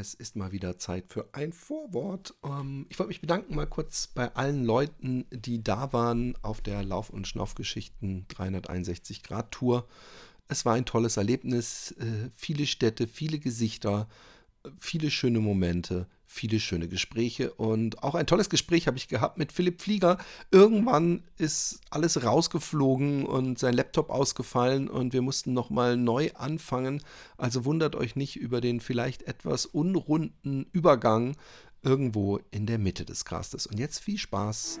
Es ist mal wieder Zeit für ein Vorwort. Ähm, ich wollte mich bedanken mal kurz bei allen Leuten, die da waren auf der Lauf- und Schnaufgeschichten 361 Grad Tour. Es war ein tolles Erlebnis, äh, viele Städte, viele Gesichter, viele schöne Momente, viele schöne Gespräche und auch ein tolles Gespräch habe ich gehabt mit Philipp Flieger. Irgendwann ist alles rausgeflogen und sein Laptop ausgefallen und wir mussten nochmal neu anfangen. Also wundert euch nicht über den vielleicht etwas unrunden Übergang irgendwo in der Mitte des Castes. Und jetzt viel Spaß.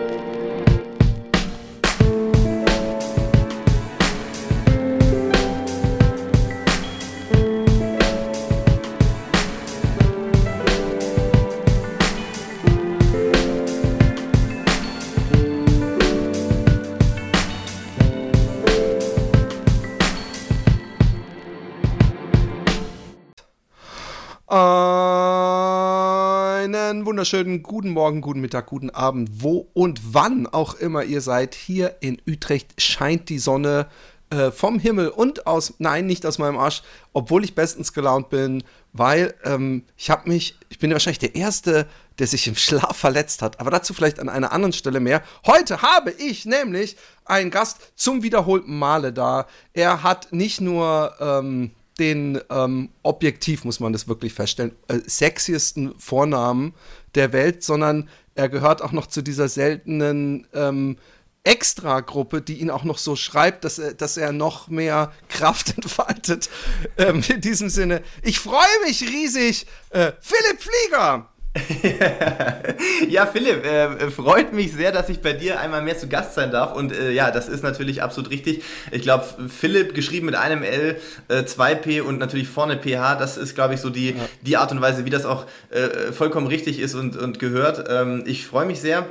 Wunderschönen guten Morgen, guten Mittag, guten Abend, wo und wann auch immer ihr seid. Hier in Utrecht scheint die Sonne äh, vom Himmel und aus, nein, nicht aus meinem Arsch, obwohl ich bestens gelaunt bin, weil ähm, ich habe mich, ich bin wahrscheinlich der Erste, der sich im Schlaf verletzt hat, aber dazu vielleicht an einer anderen Stelle mehr. Heute habe ich nämlich einen Gast zum wiederholten Male da. Er hat nicht nur ähm, den ähm, objektiv, muss man das wirklich feststellen, äh, sexiesten Vornamen der Welt, sondern er gehört auch noch zu dieser seltenen ähm, Extra-Gruppe, die ihn auch noch so schreibt, dass er, dass er noch mehr Kraft entfaltet. Ähm, in diesem Sinne, ich freue mich riesig. Äh, Philipp Flieger! ja, Philipp, äh, freut mich sehr, dass ich bei dir einmal mehr zu Gast sein darf. Und äh, ja, das ist natürlich absolut richtig. Ich glaube, Philipp geschrieben mit einem L, äh, 2P und natürlich vorne PH, das ist, glaube ich, so die, ja. die Art und Weise, wie das auch äh, vollkommen richtig ist und, und gehört. Ähm, ich freue mich sehr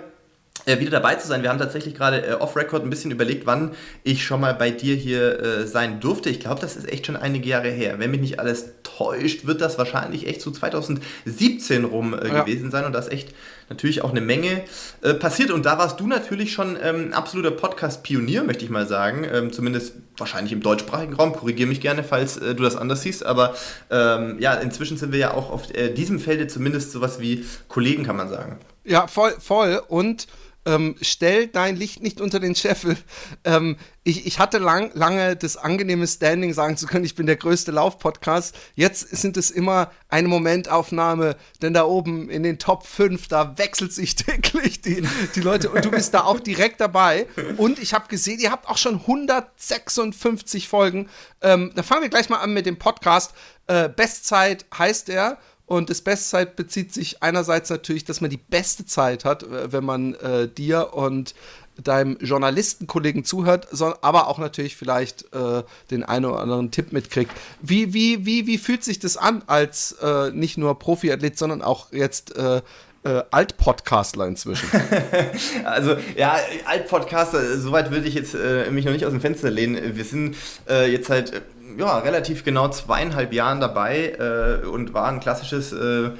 wieder dabei zu sein. Wir haben tatsächlich gerade äh, off-Record ein bisschen überlegt, wann ich schon mal bei dir hier äh, sein durfte. Ich glaube, das ist echt schon einige Jahre her. Wenn mich nicht alles täuscht, wird das wahrscheinlich echt so 2017 rum äh, ja. gewesen sein und da ist echt natürlich auch eine Menge äh, passiert. Und da warst du natürlich schon ähm, absoluter Podcast-Pionier, möchte ich mal sagen. Ähm, zumindest wahrscheinlich im deutschsprachigen Raum. Korrigiere mich gerne, falls äh, du das anders siehst. Aber ähm, ja, inzwischen sind wir ja auch auf diesem Felde zumindest sowas wie Kollegen, kann man sagen. Ja, voll, voll. Und ähm, stell dein Licht nicht unter den Scheffel. Ähm, ich, ich hatte lang, lange das angenehme Standing, sagen zu können, ich bin der größte Lauf-Podcast. Jetzt sind es immer eine Momentaufnahme, denn da oben in den Top 5, da wechselt sich täglich die, die Leute und du bist da auch direkt dabei. Und ich habe gesehen, ihr habt auch schon 156 Folgen. Ähm, da fangen wir gleich mal an mit dem Podcast. Äh, Bestzeit heißt er. Und das Bestzeit bezieht sich einerseits natürlich, dass man die beste Zeit hat, äh, wenn man äh, dir und deinem Journalistenkollegen zuhört, sondern aber auch natürlich vielleicht äh, den einen oder anderen Tipp mitkriegt. Wie, wie, wie, wie fühlt sich das an als äh, nicht nur Profiathlet, sondern auch jetzt äh, äh, Alt-Podcastler inzwischen. also ja, Alt-Podcaster, soweit würde ich jetzt äh, mich noch nicht aus dem Fenster lehnen. Wir sind äh, jetzt halt ja, relativ genau zweieinhalb Jahren dabei äh, und war ein klassisches äh,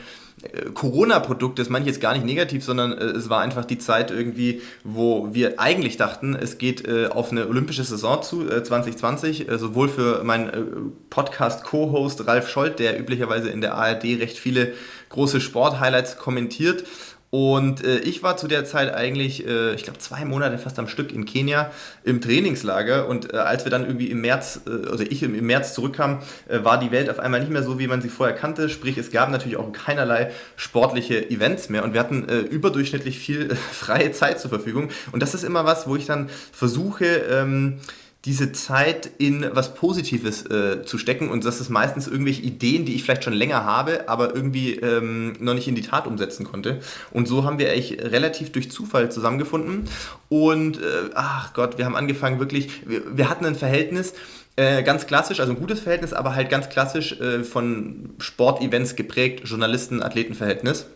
Corona-Produkt, das meine ich jetzt gar nicht negativ, sondern äh, es war einfach die Zeit irgendwie, wo wir eigentlich dachten, es geht äh, auf eine olympische Saison zu, äh, 2020, äh, sowohl für meinen äh, Podcast-Co-Host Ralf Scholz, der üblicherweise in der ARD recht viele große Sport-Highlights kommentiert, und äh, ich war zu der Zeit eigentlich, äh, ich glaube, zwei Monate fast am Stück in Kenia im Trainingslager. Und äh, als wir dann irgendwie im März, äh, also ich im, im März zurückkam, äh, war die Welt auf einmal nicht mehr so, wie man sie vorher kannte. Sprich, es gab natürlich auch keinerlei sportliche Events mehr. Und wir hatten äh, überdurchschnittlich viel freie Zeit zur Verfügung. Und das ist immer was, wo ich dann versuche, ähm, diese Zeit in was Positives äh, zu stecken und das ist meistens irgendwelche Ideen, die ich vielleicht schon länger habe, aber irgendwie ähm, noch nicht in die Tat umsetzen konnte. Und so haben wir eigentlich relativ durch Zufall zusammengefunden und äh, ach Gott, wir haben angefangen wirklich, wir, wir hatten ein Verhältnis, äh, ganz klassisch, also ein gutes Verhältnis, aber halt ganz klassisch äh, von Sportevents geprägt, Journalisten-Athleten-Verhältnis.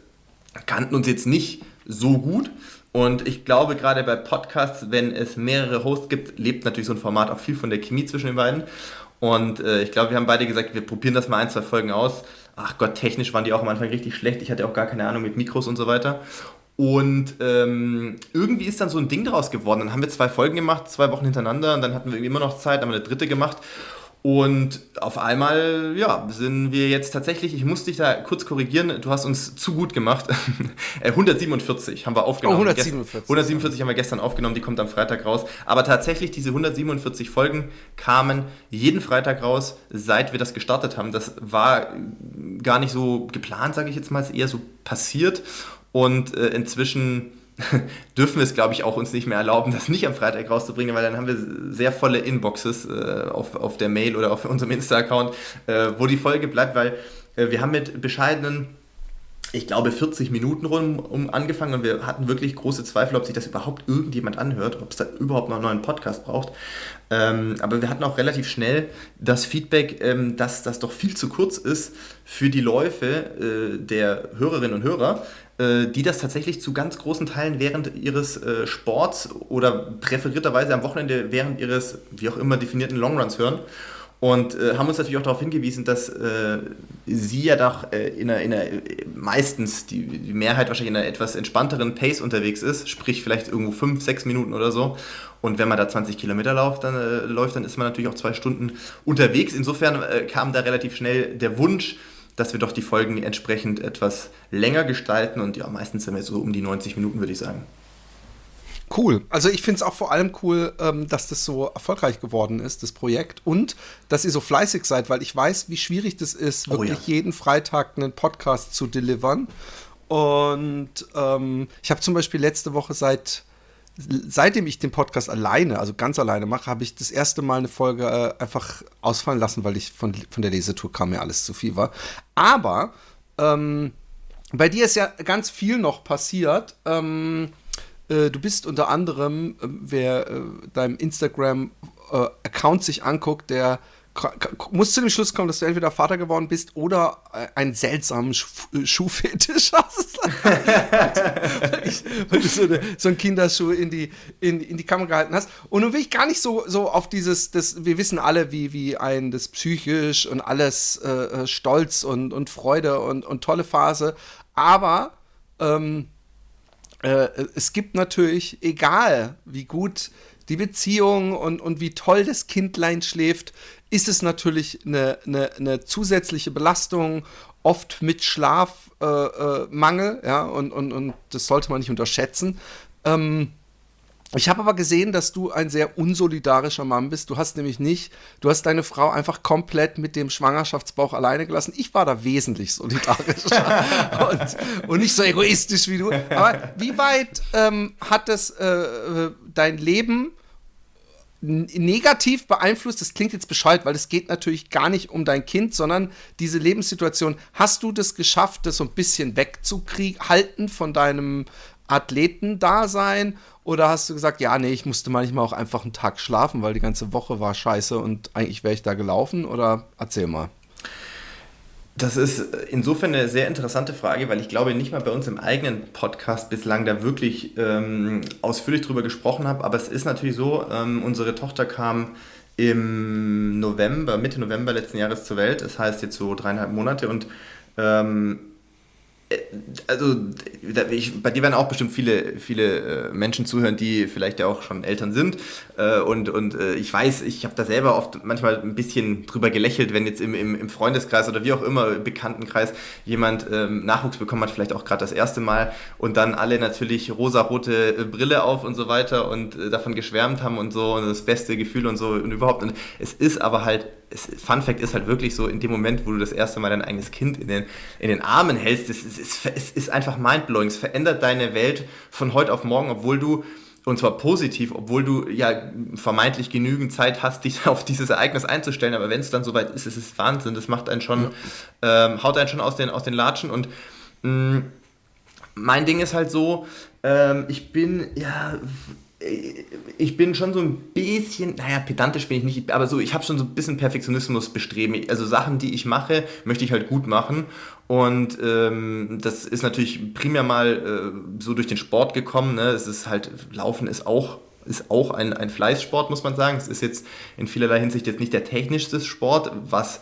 Kannten uns jetzt nicht so gut, Und ich glaube, gerade bei Podcasts, wenn es mehrere Hosts gibt, lebt natürlich so ein Format auch viel von der Chemie zwischen den beiden. Und äh, ich glaube, wir haben beide gesagt, wir probieren das mal ein, zwei Folgen aus. Ach Gott, technisch waren die auch am Anfang richtig schlecht. Ich hatte auch gar keine Ahnung mit Mikros und so weiter. Und ähm, irgendwie ist dann so ein Ding daraus geworden. Dann haben wir zwei Folgen gemacht, zwei Wochen hintereinander und dann hatten wir immer noch Zeit, haben wir eine dritte gemacht. Und auf einmal, ja, sind wir jetzt tatsächlich, ich muss dich da kurz korrigieren, du hast uns zu gut gemacht. 147 äh, haben wir aufgenommen. Oh, 147. 147 haben wir gestern aufgenommen, die kommt am Freitag raus. Aber tatsächlich, diese 147 Folgen kamen jeden Freitag raus, seit wir das gestartet haben. Das war gar nicht so geplant, sage ich jetzt mal, ist eher so passiert. Und äh, inzwischen dürfen wir es, glaube ich, auch uns nicht mehr erlauben, das nicht am Freitag rauszubringen, weil dann haben wir sehr volle Inboxes äh, auf, auf der Mail oder auf unserem Insta-Account, äh, wo die Folge bleibt, weil äh, wir haben mit bescheidenen ich glaube, 40 Minuten rum um angefangen und wir hatten wirklich große Zweifel, ob sich das überhaupt irgendjemand anhört, ob es da überhaupt noch einen neuen Podcast braucht. Ähm, aber wir hatten auch relativ schnell das Feedback, ähm, dass das doch viel zu kurz ist für die Läufe äh, der Hörerinnen und Hörer, die das tatsächlich zu ganz großen Teilen während ihres äh, Sports oder präferierterweise am Wochenende während ihres, wie auch immer definierten Longruns hören. Und äh, haben uns natürlich auch darauf hingewiesen, dass äh, sie ja doch äh, in einer, in einer, meistens die, die, Mehrheit wahrscheinlich in einer etwas entspannteren Pace unterwegs ist, sprich vielleicht irgendwo fünf, sechs Minuten oder so. Und wenn man da 20 Kilometer läuft, dann, äh, läuft, dann ist man natürlich auch zwei Stunden unterwegs. Insofern äh, kam da relativ schnell der Wunsch, dass wir doch die Folgen entsprechend etwas länger gestalten und ja, meistens sind wir so um die 90 Minuten, würde ich sagen. Cool. Also ich finde es auch vor allem cool, ähm, dass das so erfolgreich geworden ist, das Projekt. Und dass ihr so fleißig seid, weil ich weiß, wie schwierig das ist, wirklich oh ja. jeden Freitag einen Podcast zu delivern. Und ähm, ich habe zum Beispiel letzte Woche seit seitdem ich den Podcast alleine, also ganz alleine mache, habe ich das erste Mal eine Folge äh, einfach ausfallen lassen, weil ich von, von der Lesetour kam, mir alles zu viel war. Aber ähm, bei dir ist ja ganz viel noch passiert. Ähm, äh, du bist unter anderem, äh, wer äh, deinem Instagram-Account äh, sich anguckt, der muss zu dem Schluss kommen, dass du entweder Vater geworden bist oder äh, einen seltsamen äh, Schuhfetisch hast. weil, du so, so einen Kinderschuh in die, in, in die Kamera gehalten hast. Und nun will ich gar nicht so, so auf dieses, das, wir wissen alle, wie, wie ein das psychisch und alles äh, äh, Stolz und, und Freude und, und tolle Phase. Aber ähm, äh, es gibt natürlich, egal wie gut die Beziehung und, und wie toll das Kindlein schläft, ist es natürlich eine, eine, eine zusätzliche Belastung, oft mit Schlafmangel, äh, äh, ja, und, und, und das sollte man nicht unterschätzen. Ähm, ich habe aber gesehen, dass du ein sehr unsolidarischer Mann bist. Du hast nämlich nicht, du hast deine Frau einfach komplett mit dem Schwangerschaftsbauch alleine gelassen. Ich war da wesentlich solidarischer und, und, nicht so egoistisch wie du. Aber wie weit ähm, hat das äh, dein Leben negativ beeinflusst? Das klingt jetzt bescheuert, weil es geht natürlich gar nicht um dein Kind, sondern diese Lebenssituation. Hast du das geschafft, das so ein bisschen wegzuhalten von deinem Athletendasein? Oder hast du gesagt, ja, nee, ich musste manchmal auch einfach einen Tag schlafen, weil die ganze Woche war scheiße und eigentlich wäre ich da gelaufen? Oder erzähl mal. Das ist insofern eine sehr interessante Frage, weil ich glaube nicht mal bei uns im eigenen Podcast bislang da wirklich ähm, ausführlich drüber gesprochen habe. Aber es ist natürlich so, ähm, unsere Tochter kam im November, Mitte November letzten Jahres zur Welt. Das heißt jetzt so dreieinhalb Monate und ähm, äh, also ich, bei dir werden auch bestimmt viele, viele äh, Menschen zuhören, die vielleicht ja auch schon Eltern sind. Äh, und, und ich weiß, ich habe da selber oft manchmal ein bisschen drüber gelächelt, wenn jetzt im, im, im Freundeskreis oder wie auch immer, Bekanntenkreis, jemand ähm, Nachwuchs bekommen hat, vielleicht auch gerade das erste Mal und dann alle natürlich rosarote Brille auf und so weiter und davon geschwärmt haben und so und das beste Gefühl und so und überhaupt. Und es ist aber halt Fun Fact ist halt wirklich so, in dem Moment, wo du das erste Mal dein eigenes Kind in den, in den Armen hältst, es, es, es, es ist einfach mindblowing. Es verändert deine Welt von heute auf morgen, obwohl du, und zwar positiv, obwohl du ja vermeintlich genügend Zeit hast, dich auf dieses Ereignis einzustellen. Aber wenn es dann soweit ist, ist es Wahnsinn. Das macht einen schon, ja. ähm, haut einen schon aus den, aus den Latschen. Und mh, mm, mein Ding ist halt so, ähm, ich bin ja ich bin schon so ein bisschen, naja, pedantisch bin ich nicht, aber so, ich habe schon so ein bisschen Perfektionismus bestreben. Also Sachen, die ich mache, möchte ich halt gut machen. Und ähm, das ist natürlich primär mal äh, so durch den Sport gekommen. Ne? Es ist halt, Laufen ist auch ist auch ein, ein Fleißsport, muss man sagen. Es ist jetzt in vielerlei Hinsicht jetzt nicht der technischste Sport, was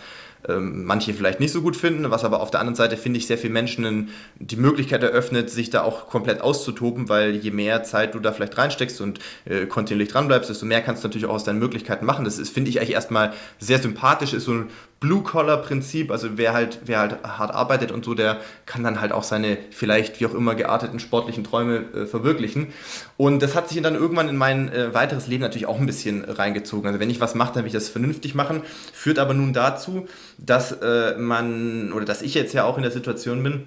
ähm, manche vielleicht nicht so gut finden, was aber auf der anderen Seite, finde ich, sehr vielen Menschen die Möglichkeit eröffnet, sich da auch komplett auszutoben, weil je mehr Zeit du da vielleicht reinsteckst und äh, kontinuierlich dranbleibst, desto mehr kannst du natürlich auch aus deinen Möglichkeiten machen. Das ist, finde ich, eigentlich erstmal sehr sympathisch, ist so ein Blue-Collar-Prinzip, also wer halt, wer halt hart arbeitet und so, der kann dann halt auch seine vielleicht wie auch immer gearteten sportlichen Träume äh, verwirklichen. Und das hat sich dann irgendwann in mein äh, weiteres Leben natürlich auch ein bisschen reingezogen. Also wenn ich was mache, dann will ich das vernünftig machen, führt aber nun dazu, dass äh, man, oder dass ich jetzt ja auch in der Situation bin,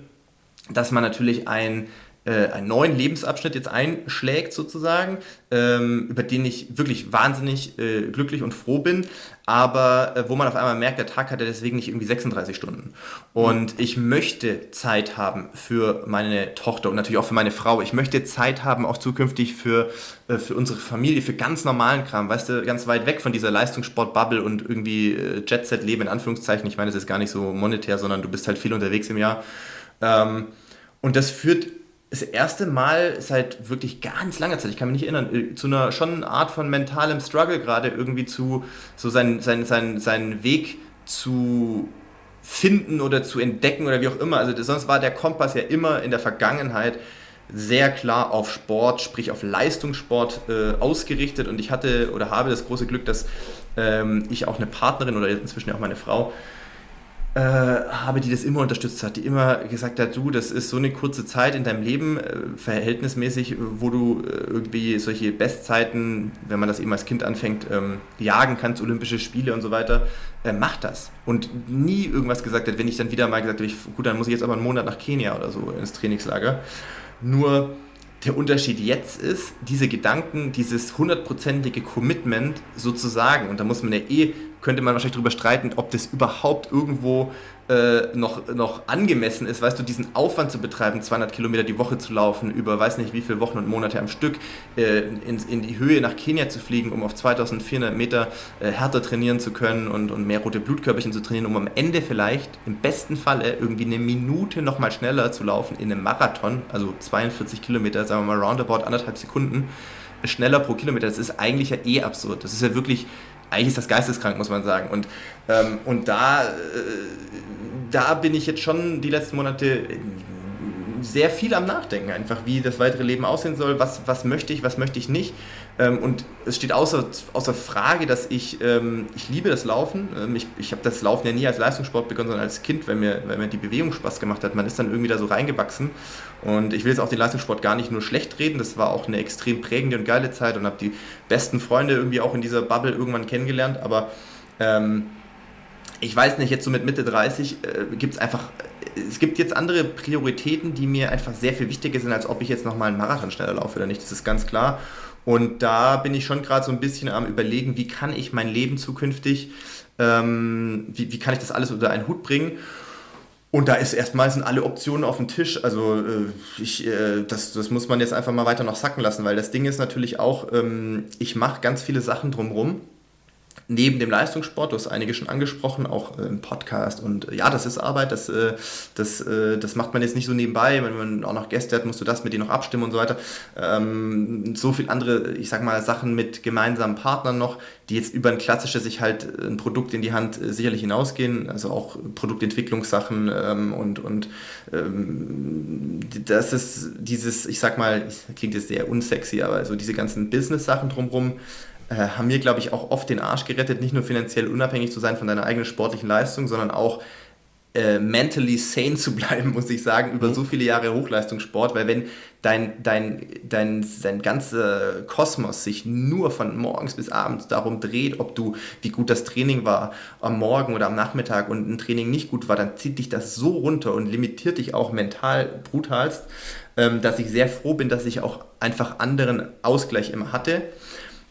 dass man natürlich ein äh, einen neuen Lebensabschnitt jetzt einschlägt sozusagen, ähm, über den ich wirklich wahnsinnig äh, glücklich und froh bin, aber äh, wo man auf einmal merkt, der Tag hat ja deswegen nicht irgendwie 36 Stunden. Und ich möchte Zeit haben für meine Tochter und natürlich auch für meine Frau. Ich möchte Zeit haben auch zukünftig für, äh, für unsere Familie, für ganz normalen Kram, weißt du, ganz weit weg von dieser Leistungssport-Bubble und irgendwie äh, Jet-Set-Leben in Anführungszeichen. Ich meine, es ist gar nicht so monetär, sondern du bist halt viel unterwegs im Jahr. Ähm, und das führt das erste Mal seit wirklich ganz langer Zeit, ich kann mich nicht erinnern, äh, zu einer schon Art von mentalem Struggle gerade irgendwie zu so seinen, seinen, seinen, seinen Weg zu finden oder zu entdecken oder wie auch immer. Also sonst war der Kompass ja immer in der Vergangenheit sehr klar auf Sport, sprich auf Leistungssport äh, ausgerichtet und ich hatte oder habe das große Glück, dass ähm, ich auch eine Partnerin oder inzwischen auch meine Frau äh, habe, die das immer unterstützt hat, die immer gesagt hat, du, das ist so eine kurze Zeit in deinem Leben, äh, verhältnismäßig, wo du äh, irgendwie solche Bestzeiten, wenn man das eben als Kind anfängt, ähm, jagen kannst, Olympische Spiele und so weiter, äh, mach das. Und nie irgendwas gesagt hat, wenn ich dann wieder mal gesagt habe, ich, gut, dann muss ich jetzt aber einen Monat nach Kenia oder so ins Trainingslager. Nur der Unterschied jetzt ist, diese Gedanken, dieses hundertprozentige Commitment sozusagen, und da muss man ja eh könnte man wahrscheinlich darüber streiten, ob das überhaupt irgendwo äh, noch, noch angemessen ist, weißt du, diesen Aufwand zu betreiben, 200 Kilometer die Woche zu laufen, über weiß nicht wie viele Wochen und Monate am Stück, äh, in, in die Höhe nach Kenia zu fliegen, um auf 2400 Meter äh, härter trainieren zu können und, und mehr rote Blutkörperchen zu trainieren, um am Ende vielleicht im besten Falle irgendwie eine Minute nochmal schneller zu laufen in einem Marathon, also 42 Kilometer, sagen wir mal roundabout anderthalb Sekunden, schneller pro Kilometer. Das ist eigentlich ja eh absurd. Das ist ja wirklich eigentlich ist das geisteskrank, muss man sagen. Und, ähm, und da, äh, da bin ich jetzt schon die letzten Monate sehr viel am Nachdenken, einfach wie das weitere Leben aussehen soll, was, was möchte ich, was möchte ich nicht. Ähm, und es steht außer, außer Frage, dass ich, ähm, ich liebe das Laufen. Ähm, ich ich habe das Laufen ja nie als Leistungssport begonnen, sondern als Kind, weil mir, weil mir die Bewegung Spaß gemacht hat. Man ist dann irgendwie da so reingewachsen. Und ich will jetzt auch den Leistungssport gar nicht nur schlecht reden. Das war auch eine extrem prägende und geile Zeit und habe die besten Freunde irgendwie auch in dieser Bubble irgendwann kennengelernt. Aber ähm, ich weiß nicht, jetzt so mit Mitte 30 äh, gibt es einfach, es gibt jetzt andere Prioritäten, die mir einfach sehr viel wichtiger sind, als ob ich jetzt nochmal einen Marathon schneller laufe oder nicht. Das ist ganz klar. Und da bin ich schon gerade so ein bisschen am Überlegen, wie kann ich mein Leben zukünftig, ähm, wie, wie kann ich das alles unter einen Hut bringen. Und da ist erstmal sind alle Optionen auf dem Tisch. Also äh, ich, äh, das, das muss man jetzt einfach mal weiter noch sacken lassen, weil das Ding ist natürlich auch, ähm, ich mache ganz viele Sachen drumherum neben dem Leistungssport, du hast einige schon angesprochen, auch äh, im Podcast. Und äh, ja, das ist Arbeit, das, äh, das, das macht man jetzt nicht so nebenbei. Wenn man auch noch Gäste hat, musst du das mit denen noch abstimmen und so weiter. Ähm, so viel andere, ich sag mal, Sachen mit gemeinsamen Partnern noch, die jetzt über ein klassisches sich halt ein Produkt in die Hand sicherlich hinausgehen. Also auch Produktentwicklungssachen ähm, und, und ähm, das ist dieses, ich sag mal, klingt jetzt sehr unsexy, aber so diese ganzen Business-Sachen drumherum äh, haben mir, glaube ich, auch oft den Arsch gerettet, nicht nur finanziell unabhängig zu sein von deiner eigenen sportlichen Leistung, sondern auch äh, mentally sane zu bleiben, muss ich sagen, über mhm. so viele Jahre Hochleistungssport, weil wenn dein, dein, dein, dein ganzer Kosmos sich nur von morgens bis abends darum dreht, ob du, wie gut das Training war am Morgen oder am Nachmittag und ein Training nicht gut war, dann zieht dich das so runter und limitiert dich auch mental brutalst, ähm, dass ich sehr froh bin, dass ich auch einfach anderen Ausgleich immer hatte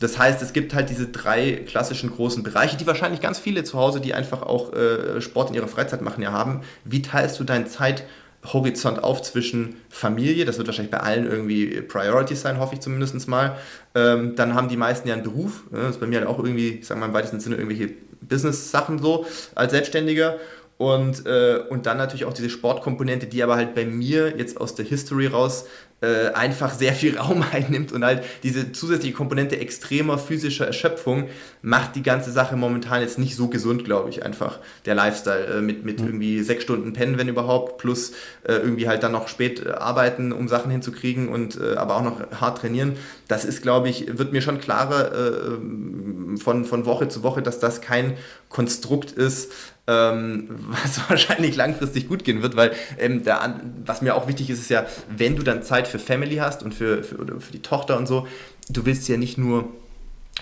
das heißt, es gibt halt diese drei klassischen großen Bereiche, die wahrscheinlich ganz viele zu Hause, die einfach auch äh, Sport in ihrer Freizeit machen, ja haben. Wie teilst du deine Zeit Horizont auf zwischen Familie, das wird wahrscheinlich bei allen irgendwie Priority sein, hoffe ich zumindest mal. Ähm, dann haben die meisten ja einen Beruf, das ist bei mir halt auch irgendwie, ich sag mal im weitesten Sinne, irgendwelche Business-Sachen so als Selbstständiger. Und, äh, und dann natürlich auch diese Sportkomponente, die aber halt bei mir jetzt aus der History raus äh, einfach sehr viel Raum einnimmt und halt diese zusätzliche Komponente extremer physischer Erschöpfung macht die ganze Sache momentan jetzt nicht so gesund, glaube ich, einfach der Lifestyle äh, mit, mit mhm. irgendwie sechs Stunden pennen, wenn überhaupt, plus äh, irgendwie halt dann noch spät äh, arbeiten, um Sachen hinzukriegen und äh, aber auch noch hart trainieren. Das ist, glaube ich, wird mir schon klarer äh, von, von Woche zu Woche, dass das kein Konstrukt ist, ähm, was wahrscheinlich langfristig gut gehen wird, weil ähm, der, was mir auch wichtig ist, ist ja, wenn du dann Zeit für Family hast und für, für, für die Tochter und so, du willst ja nicht nur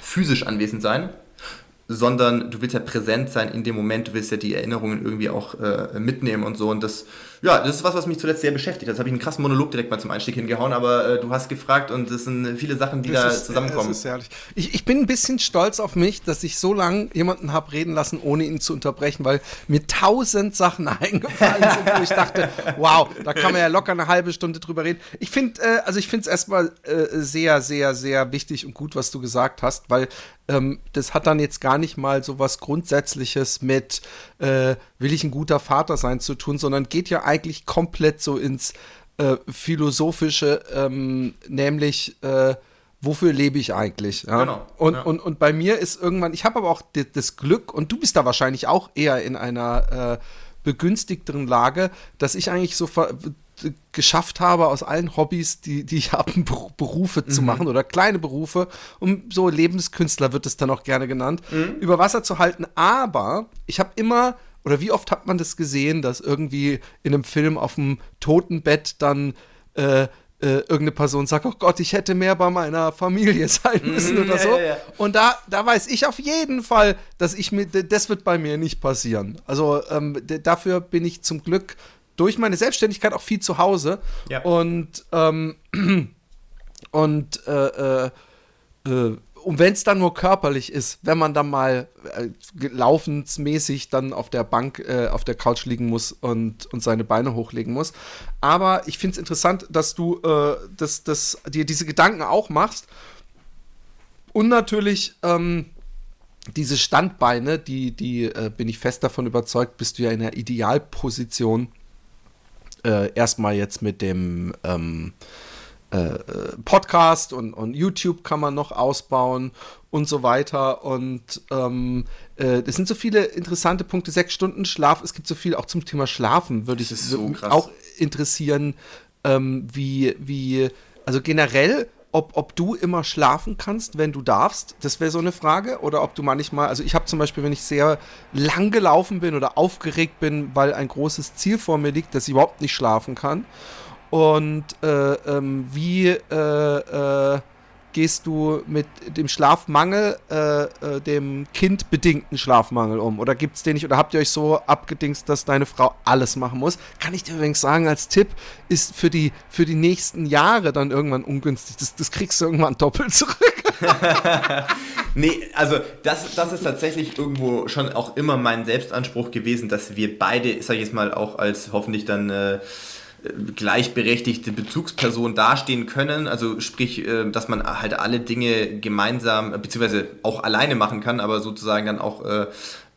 physisch anwesend sein, sondern du willst ja präsent sein in dem Moment, du willst ja die Erinnerungen irgendwie auch äh, mitnehmen und so. Und das, ja, das ist was, was mich zuletzt sehr beschäftigt. Das habe ich einen krassen Monolog direkt mal zum Einstieg hingehauen, aber äh, du hast gefragt und es sind viele Sachen, die das da ist, zusammenkommen. Das ist herrlich. Ich, ich bin ein bisschen stolz auf mich, dass ich so lange jemanden habe reden lassen, ohne ihn zu unterbrechen, weil mir tausend Sachen eingefallen sind, wo ich dachte, wow, da kann man ja locker eine halbe Stunde drüber reden. Ich finde, äh, also ich finde es erstmal äh, sehr, sehr, sehr wichtig und gut, was du gesagt hast, weil ähm, das hat dann jetzt gar nicht mal so was Grundsätzliches mit, äh, will ich ein guter Vater sein zu tun, sondern geht ja eigentlich komplett so ins äh, Philosophische, ähm, nämlich, äh, wofür lebe ich eigentlich? Ja? Genau. Und, ja. und, und bei mir ist irgendwann, ich habe aber auch das Glück, und du bist da wahrscheinlich auch eher in einer äh, begünstigteren Lage, dass ich eigentlich so geschafft habe, aus allen Hobbys, die, die ich habe, Berufe mhm. zu machen oder kleine Berufe, um so Lebenskünstler wird es dann auch gerne genannt, mhm. über Wasser zu halten. Aber ich habe immer, oder wie oft hat man das gesehen, dass irgendwie in einem Film auf dem Totenbett dann äh, äh, irgendeine Person sagt, oh Gott, ich hätte mehr bei meiner Familie sein mhm, müssen mhm, oder so. Ja, ja. Und da, da weiß ich auf jeden Fall, dass ich mir, das wird bei mir nicht passieren. Also ähm, dafür bin ich zum Glück durch meine Selbstständigkeit auch viel zu Hause. Und, ähm, und äh, äh, äh, und wenn es dann nur körperlich ist, wenn man dann mal äh, laufensmäßig dann auf der Bank, äh, auf der Couch liegen muss und, und seine Beine hochlegen muss. Aber ich finde es interessant, dass du äh, das, das, dir diese Gedanken auch machst. Und natürlich ähm, diese Standbeine, die, die äh, bin ich fest davon überzeugt, bist du ja in der Idealposition äh, erstmal jetzt mit dem ähm, äh, Podcast und, und YouTube kann man noch ausbauen und so weiter. Und ähm, äh, das sind so viele interessante Punkte. Sechs Stunden Schlaf, es gibt so viel auch zum Thema Schlafen, würde ich so auch interessieren, ähm, wie, wie, also generell ob, ob du immer schlafen kannst, wenn du darfst. Das wäre so eine Frage. Oder ob du manchmal, also ich habe zum Beispiel, wenn ich sehr lang gelaufen bin oder aufgeregt bin, weil ein großes Ziel vor mir liegt, dass ich überhaupt nicht schlafen kann. Und äh, ähm, wie äh, äh, gehst du mit dem Schlafmangel, äh, äh, dem kindbedingten Schlafmangel um? Oder gibt es den nicht? Oder habt ihr euch so abgedingst, dass deine Frau alles machen muss? Kann ich dir übrigens sagen, als Tipp, ist für die, für die nächsten Jahre dann irgendwann ungünstig. Das, das kriegst du irgendwann doppelt zurück. nee, also das, das ist tatsächlich irgendwo schon auch immer mein Selbstanspruch gewesen, dass wir beide, sag ich jetzt mal, auch als hoffentlich dann. Gleichberechtigte Bezugsperson dastehen können. Also sprich, äh, dass man halt alle Dinge gemeinsam beziehungsweise auch alleine machen kann, aber sozusagen dann auch äh,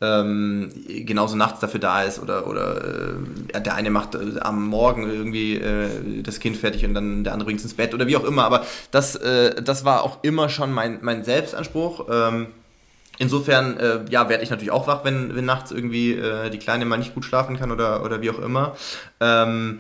ähm, genauso nachts dafür da ist oder, oder äh, der eine macht am Morgen irgendwie das Kind fertig und dann der andere bringt es ins Bett oder wie auch immer. Aber das, das war auch immer schon mein, mein Selbstanspruch. Ähm, Insofern, ja, werde ich natürlich auch wach, wenn, wenn nachts irgendwie die Kleine mal nicht gut schlafen kann oder, oder wie auch immer. Ähm,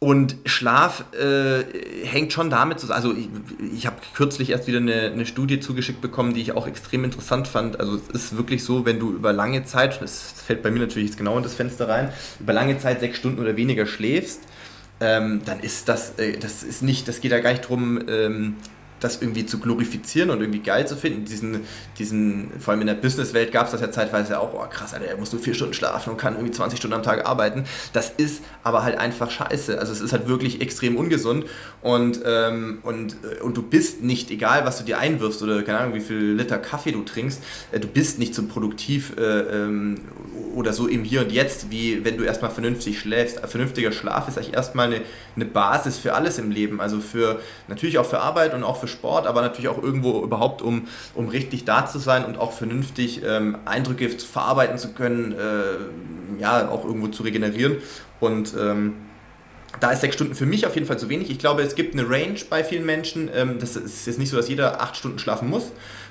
und Schlaf äh, hängt schon damit zusammen. Also ich, ich habe kürzlich erst wieder eine, eine, Studie zugeschickt bekommen, die ich auch extrem interessant fand. Also es ist wirklich so, wenn du über lange Zeit, das fällt bei mir natürlich jetzt genau in das Fenster rein, über lange Zeit sechs Stunden oder weniger schläfst, ähm, dann ist das, äh, das ist nicht, das geht ja gar nicht darum, ähm, das irgendwie zu glorifizieren und irgendwie geil zu finden. Diesen, diesen, vor allem in der Businesswelt gab es das ja zeitweise auch, oh krass, Alter, er muss nur vier Stunden schlafen und kann irgendwie 20 Stunden am Tag arbeiten. Das ist aber halt einfach scheiße. Also es ist halt wirklich extrem ungesund und, ähm, und, äh, und du bist nicht, egal was du dir einwirfst oder keine Ahnung, wie viel Liter Kaffee du trinkst, äh, du bist nicht so produktiv äh, ähm, oder so im Hier und Jetzt, wie wenn du erstmal vernünftig schläfst. Vernünftiger Schlaf ist eigentlich erstmal eine, eine Basis für alles im Leben. Also für natürlich auch für Arbeit und auch für Sport, aber natürlich auch irgendwo überhaupt, um, um richtig da zu sein und auch vernünftig ähm, Eindrücke verarbeiten zu können, äh, ja, auch irgendwo zu regenerieren. Und ähm, da ist sechs Stunden für mich auf jeden Fall zu wenig. Ich glaube, es gibt eine Range bei vielen Menschen. Ähm, das ist jetzt nicht so, dass jeder acht Stunden schlafen muss.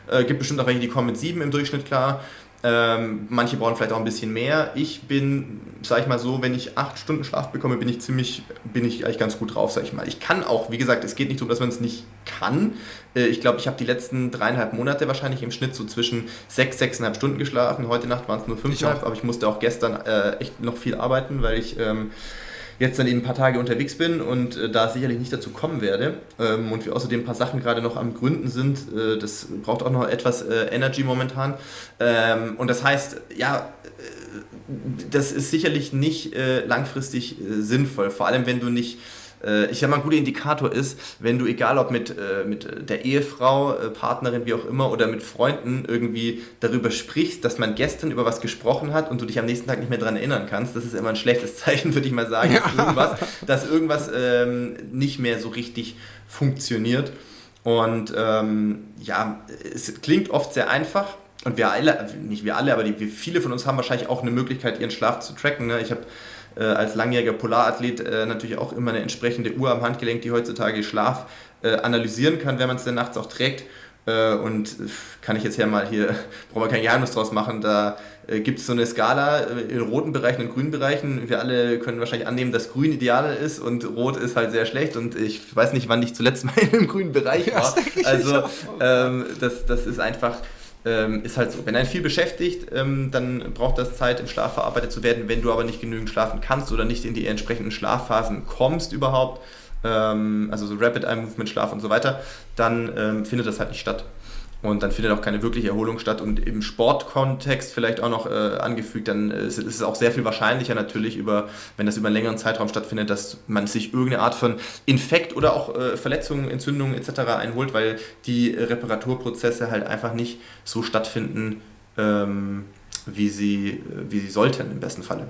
Es äh, gibt bestimmt auch welche, die kommen mit sieben im Durchschnitt klar. Ähm, manche brauchen vielleicht auch ein bisschen mehr. Ich bin, sag ich mal so, wenn ich acht Stunden Schlaf bekomme, bin ich ziemlich, bin ich eigentlich ganz gut drauf, sag ich mal. Ich kann auch, wie gesagt, es geht nicht darum, dass man es nicht kann. Äh, ich glaube, ich habe die letzten dreieinhalb Monate wahrscheinlich im Schnitt so zwischen sechs, sechseinhalb Stunden geschlafen. Heute Nacht waren es nur fünfeinhalb, aber ich musste auch gestern äh, echt noch viel arbeiten, weil ich ähm, jetzt dann eben ein paar Tage unterwegs bin und äh, da sicherlich nicht dazu kommen werde ähm, und wir außerdem ein paar Sachen gerade noch am Gründen sind. Äh, das braucht auch noch etwas äh, Energy momentan. Ähm, und das heißt, ja, äh, das ist sicherlich nicht äh, langfristig sinnvoll, vor allem wenn du nicht äh, ich sag mal, ein guter Indikator ist, wenn du, egal ob mit, äh, mit der Ehefrau, äh, Partnerin, wie auch immer, oder mit Freunden irgendwie darüber sprichst, dass man gestern über was gesprochen hat und du dich am nächsten Tag nicht mehr daran erinnern kannst, das ist immer ein schlechtes Zeichen, würde ich mal sagen, ja. dass irgendwas, dass irgendwas ähm, nicht mehr so richtig funktioniert. Und ähm, ja, es klingt oft sehr einfach, und wir alle, nicht wir alle, aber die, viele von uns haben wahrscheinlich auch eine Möglichkeit, ihren Schlaf zu tracken. Ne? Ich habe äh, als langjähriger Polarathlet äh, natürlich auch immer eine entsprechende Uhr am Handgelenk, die heutzutage Schlaf äh, analysieren kann, wenn man es dann nachts auch trägt. Äh, und kann ich jetzt ja mal hier, brauchen wir kein Geheimnis draus machen, da äh, gibt es so eine Skala äh, in roten Bereichen und grünen Bereichen. Wir alle können wahrscheinlich annehmen, dass grün ideal ist und rot ist halt sehr schlecht. Und ich weiß nicht, wann ich zuletzt mal in einem grünen Bereich war. Also ähm, das, das ist einfach ähm, ist halt so. Wenn ein viel beschäftigt, ähm, dann braucht das Zeit, im Schlaf verarbeitet zu werden. Wenn du aber nicht genügend schlafen kannst oder nicht in die entsprechenden Schlafphasen kommst überhaupt, ähm, also so Rapid Eye Movement, Schlaf und so weiter, dann ähm, findet das halt nicht statt. Und dann findet auch keine wirkliche Erholung statt. Und im Sportkontext vielleicht auch noch äh, angefügt, dann ist, ist, es auch sehr viel wahrscheinlicher natürlich, über, wenn das über einen längeren Zeitraum stattfindet, dass man sich irgendeine Art von Infekt oder auch äh, Verletzungen, Entzündungen etc. einholt, weil die Reparaturprozesse halt einfach nicht so stattfinden, ähm, wie, sie, wie sie sollten im besten Falle.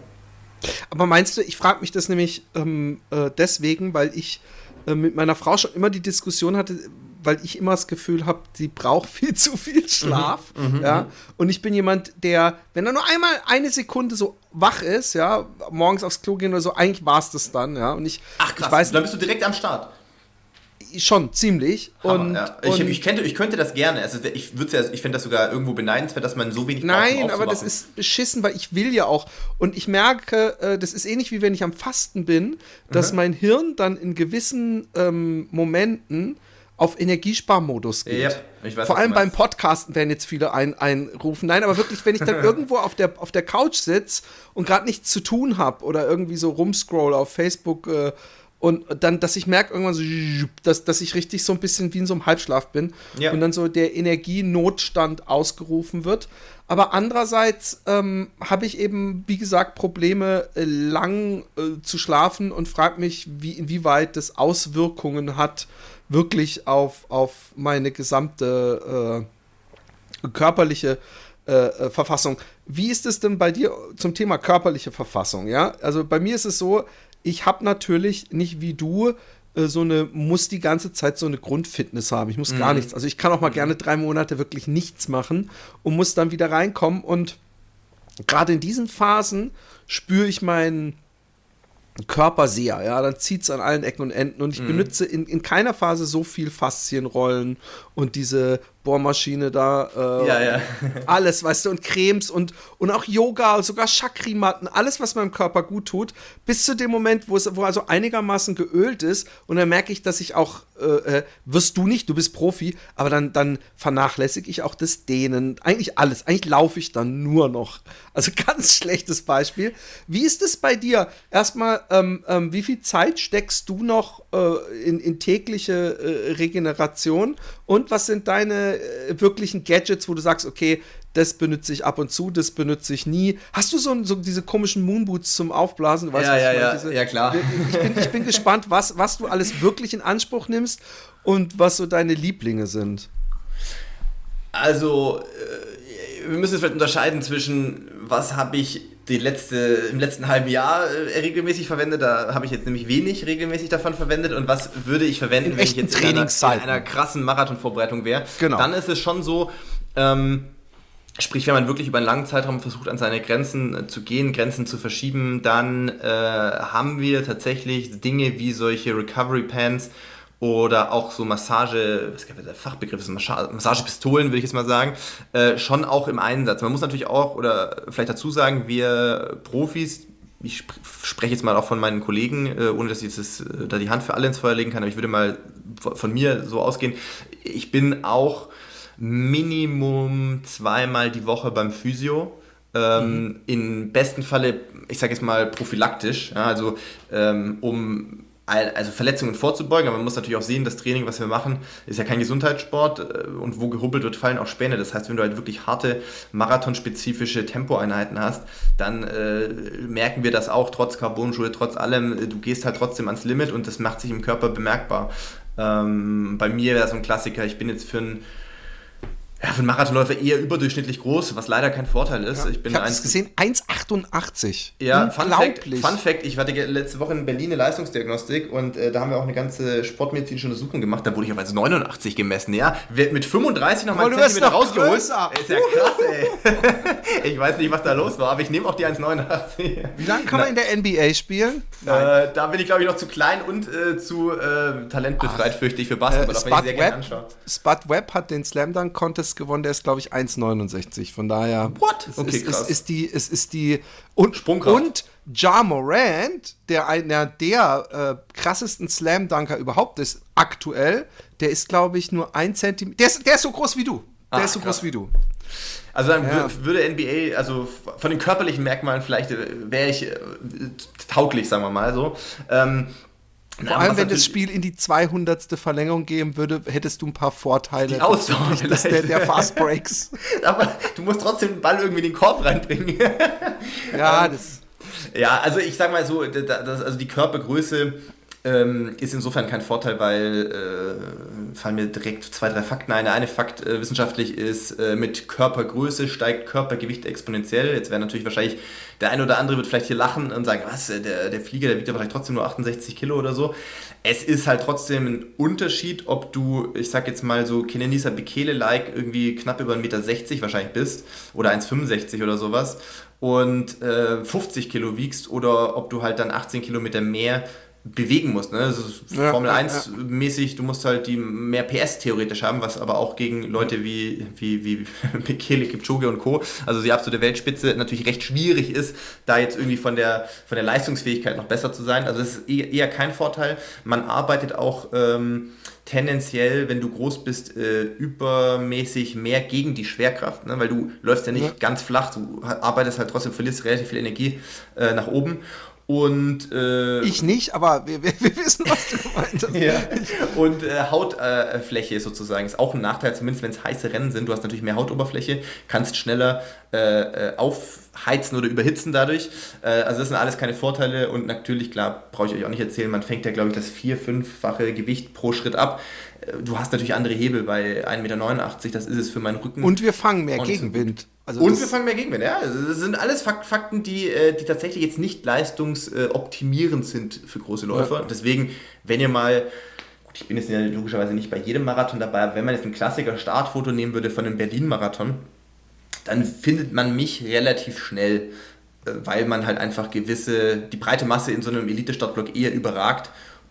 Aber meinst du, ich frage mich das nämlich ähm, äh, deswegen, weil ich äh, mit meiner Frau schon immer die Diskussion hatte, weil ich immer das Gefühl habe, sie braucht viel zu viel Schlaf. Mhm, mhm, ja. Und ich bin jemand, der, wenn er nur einmal eine Sekunde so wach ist, ja, morgens aufs Klo gehen oder so, eigentlich war es das dann, ja. Und ich, Ach krass, ich weiß, dann bist du direkt am Start. Schon, ziemlich. Hammer, und, ja. ich, und ich, könnte, ich könnte das gerne. Also ich, ja, ich finde das sogar irgendwo beneidenswert, dass man so wenig Nein, braucht, um aber das ist beschissen, weil ich will ja auch. Und ich merke, äh, das ist ähnlich wie wenn ich am Fasten bin, dass mhm. mein Hirn dann in gewissen ähm, Momenten auf Energiesparmodus geht. Ja, weiß, Vor allem beim Podcasten werden jetzt viele ein, einrufen. Nein, aber wirklich, wenn ich dann irgendwo auf der, auf der Couch sitze und gerade nichts zu tun habe oder irgendwie so rumscroll auf Facebook äh, und dann, dass ich merke irgendwann so, dass, dass ich richtig so ein bisschen wie in so einem Halbschlaf bin ja. und dann so der Energienotstand ausgerufen wird. Aber andererseits ähm, habe ich eben, wie gesagt, Probleme, äh, lang äh, zu schlafen und frage mich, wie, inwieweit das Auswirkungen hat wirklich auf, auf meine gesamte äh, körperliche äh, äh, Verfassung. Wie ist es denn bei dir zum Thema körperliche Verfassung? Ja, also bei mir ist es so, ich habe natürlich nicht wie du äh, so eine, muss die ganze Zeit so eine Grundfitness haben. Ich muss mhm. gar nichts. Also ich kann auch mal mhm. gerne drei Monate wirklich nichts machen und muss dann wieder reinkommen. Und gerade in diesen Phasen spüre ich meinen Körper sehr, ja, dann zieht es an allen Ecken und Enden und ich mhm. benutze in, in keiner Phase so viel Faszienrollen und diese Bohrmaschine da, äh, ja, ja. alles, weißt du, und Cremes und, und auch Yoga, sogar Chakrimatten, alles, was meinem Körper gut tut, bis zu dem Moment, wo es wo also einigermaßen geölt ist und dann merke ich, dass ich auch, äh, äh, wirst du nicht, du bist Profi, aber dann, dann vernachlässige ich auch das Dehnen, eigentlich alles, eigentlich laufe ich dann nur noch. Also ganz schlechtes Beispiel. Wie ist es bei dir? Erstmal, ähm, ähm, wie viel Zeit steckst du noch äh, in, in tägliche äh, Regeneration und was sind deine äh, wirklichen Gadgets, wo du sagst, okay, das benutze ich ab und zu, das benutze ich nie. Hast du so, so diese komischen Moonboots zum Aufblasen? Weißt, ja, ja, ja, diese, ja, klar. Ich bin, ich bin gespannt, was, was du alles wirklich in Anspruch nimmst und was so deine Lieblinge sind. Also, äh, wir müssen jetzt vielleicht unterscheiden zwischen, was habe ich die letzte, im letzten halben Jahr äh, regelmäßig verwendet. Da habe ich jetzt nämlich wenig regelmäßig davon verwendet. Und was würde ich verwenden, In wenn ich jetzt in einer, in einer krassen Marathonvorbereitung wäre? Genau. Dann ist es schon so, ähm, Sprich, wenn man wirklich über einen langen Zeitraum versucht, an seine Grenzen äh, zu gehen, Grenzen zu verschieben, dann äh, haben wir tatsächlich Dinge wie solche Recovery Pants oder auch so Massage, was der Fachbegriff ist, Massagepistolen, würde ich jetzt mal sagen, äh, schon auch im Einsatz. Man muss natürlich auch, oder vielleicht dazu sagen, wir Profis, ich spreche jetzt mal auch von meinen Kollegen, äh, ohne dass ich jetzt äh, da die Hand für alle ins Feuer legen kann, aber ich würde mal von mir so ausgehen. Ich bin auch Minimum zweimal die Woche beim Physio. Ähm, mhm. Im besten Falle, ich sage jetzt mal prophylaktisch, ja, also ähm, um also Verletzungen vorzubeugen, aber man muss natürlich auch sehen, das Training, was wir machen, ist ja kein Gesundheitssport äh, und wo gehubbelt wird, fallen auch Späne. Das heißt, wenn du halt wirklich harte marathonspezifische Tempoeinheiten hast, dann äh, merken wir das auch, trotz Carbonschuhe, trotz allem, du gehst halt trotzdem ans Limit und das macht sich im Körper bemerkbar. Ähm, bei mir wäre so ein Klassiker, ich bin jetzt für ein ja, für einen Marathonläufer eher überdurchschnittlich groß, was leider kein Vorteil ist. Ja, ich bin ich gesehen, 1,88. Ja, Fun Fact, Fun Fact, ich hatte letzte Woche in Berlin eine Leistungsdiagnostik und äh, da haben wir auch eine ganze sportmedizinische Untersuchung gemacht. Da wurde ich auf 89 gemessen, ja. Mit 35 noch mal einen Zentimeter rausgeholt. Größer. Ist ja krass, ey. ich weiß nicht, was da los war, aber ich nehme auch die 1,89. Wie lange kann Na, man in der NBA spielen? Äh, da bin ich, glaube ich, noch zu klein und äh, zu äh, talentbefreit, fürchte ich, für Basketball, äh, auch wenn ich sehr gerne anschaue. Spud Webb hat den Slam Dunk Contest Contest gewonnen, der ist, glaube ich, 1,69. Von daher. What? Es okay, ist, krass. Es ist die, es ist die. Und, Sprungkraft. und Ja Morant, der einer der äh, krassesten Slam-Dunker überhaupt ist, aktuell, der ist, glaube ich, nur ein Zentimeter. Der ist, der ist so groß wie du. Der ah, ist so krass. groß wie du. Also dann ja. würde NBA, also von den körperlichen Merkmalen vielleicht äh, wäre ich äh, tauglich, sagen wir mal so. Ähm, vor allem, wenn das Spiel in die 200. Verlängerung gehen würde, hättest du ein paar Vorteile. Die Ausdauer das der, der Fast Breaks. Aber du musst trotzdem den Ball irgendwie in den Korb reinbringen. ja, ähm, das. Ja, also ich sag mal so, das, also die Körpergröße ähm, ist insofern kein Vorteil, weil äh, fallen mir direkt zwei, drei Fakten ein. Der eine Fakt äh, wissenschaftlich ist, äh, mit Körpergröße steigt Körpergewicht exponentiell. Jetzt wäre natürlich wahrscheinlich, der eine oder andere wird vielleicht hier lachen und sagen, was, der, der Flieger, der wiegt ja vielleicht trotzdem nur 68 Kilo oder so. Es ist halt trotzdem ein Unterschied, ob du, ich sag jetzt mal so Kenenisa Bekele-like irgendwie knapp über 1,60 Meter wahrscheinlich bist oder 1,65 oder sowas und äh, 50 Kilo wiegst oder ob du halt dann 18 Kilometer mehr bewegen musst. Ne? Das ist ja, Formel 1 ja. mäßig, du musst halt die mehr PS theoretisch haben, was aber auch gegen Leute wie, wie, wie Bekele, Kipchoge und Co., also die absolute Weltspitze, natürlich recht schwierig ist, da jetzt irgendwie von der, von der Leistungsfähigkeit noch besser zu sein. Also das ist eher kein Vorteil. Man arbeitet auch ähm, tendenziell, wenn du groß bist, äh, übermäßig mehr gegen die Schwerkraft, ne? weil du läufst ja nicht ja. ganz flach, du arbeitest halt trotzdem, verlierst relativ viel Energie äh, nach oben und, äh, ich nicht, aber wir, wir, wir, wissen, was du gemeint hast. ja. Und äh, Hautfläche sozusagen ist auch ein Nachteil, zumindest wenn es heiße Rennen sind. Du hast natürlich mehr Hautoberfläche, kannst schneller äh, äh aufheizen oder überhitzen dadurch. Äh, also das sind alles keine Vorteile und natürlich, klar, brauche ich euch auch nicht erzählen, man fängt ja, glaube ich, das vier-, fünffache Gewicht pro Schritt ab. Du hast natürlich andere Hebel bei 1,89 Meter, das ist es für meinen Rücken. Und wir fangen mehr Gegenwind. Also und wir fangen mehr Gegenwind, ja. Also das sind alles Fakten, die, äh, die tatsächlich jetzt nicht leistungsoptimierend sind für große Läufer. Ja. Deswegen, wenn ihr mal, gut, ich bin jetzt logischerweise nicht bei jedem Marathon dabei, aber wenn man jetzt ein Klassiker Startfoto nehmen würde von einem Berlin-Marathon, dann findet man mich relativ schnell, äh, weil man halt einfach gewisse, die breite Masse in so einem Elite-Startblock eher überragt.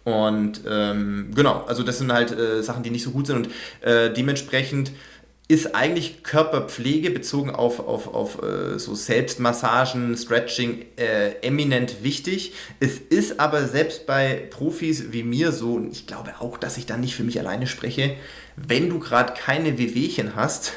Und ähm, genau, also das sind halt äh, Sachen, die nicht so gut sind und äh, dementsprechend ist eigentlich Körperpflege bezogen auf, auf, auf äh, so Selbstmassagen, Stretching äh, eminent wichtig. Es ist aber selbst bei Profis wie mir so, und ich glaube auch, dass ich da nicht für mich alleine spreche, wenn du gerade keine Wehwehchen hast,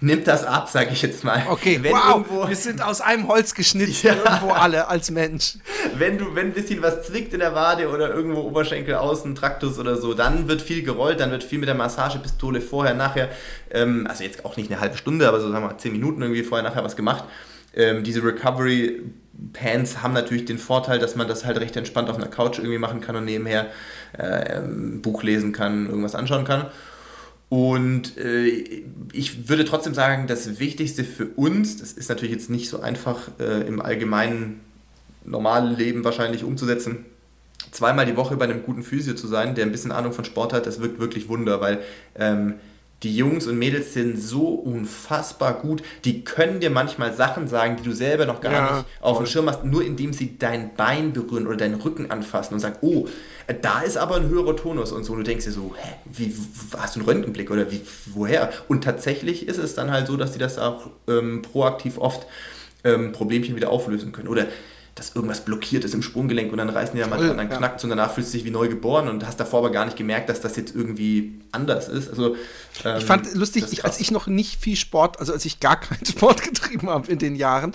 nimmt das ab, sage ich jetzt mal. Okay, wenn wow, irgendwo, wir sind aus einem Holz geschnitten, ja. irgendwo alle als Mensch. Wenn du, wenn ein bisschen was zwickt in der Wade oder irgendwo Oberschenkel außen, Traktus oder so, dann wird viel gerollt, dann wird viel mit der Massagepistole vorher, nachher, ähm, also jetzt auch nicht eine halbe Stunde, aber so sagen wir mal zehn Minuten irgendwie vorher, nachher was gemacht. Ähm, diese Recovery Pants haben natürlich den Vorteil, dass man das halt recht entspannt auf einer Couch irgendwie machen kann und nebenher äh, Buch lesen kann, irgendwas anschauen kann. Und äh, ich würde trotzdem sagen, das Wichtigste für uns, das ist natürlich jetzt nicht so einfach äh, im allgemeinen normalen Leben wahrscheinlich umzusetzen, zweimal die Woche bei einem guten Physio zu sein, der ein bisschen Ahnung von Sport hat, das wirkt wirklich Wunder, weil ähm, die Jungs und Mädels sind so unfassbar gut. Die können dir manchmal Sachen sagen, die du selber noch gar ja, nicht auf dem Schirm hast, nur indem sie dein Bein berühren oder deinen Rücken anfassen und sagen, oh, da ist aber ein höherer Tonus und so. Und du denkst dir so, hä, wie, hast du einen Röntgenblick oder wie, woher? Und tatsächlich ist es dann halt so, dass die das auch ähm, proaktiv oft ähm, Problemchen wieder auflösen können. Oder dass irgendwas blockiert ist im Sprunggelenk und dann reißen die ja mal dran, dann knackt es und danach fühlst du dich wie neu geboren und hast davor aber gar nicht gemerkt, dass das jetzt irgendwie anders ist. Also, ähm, ich fand lustig, ich, als ich noch nicht viel Sport, also als ich gar keinen Sport getrieben habe in den Jahren,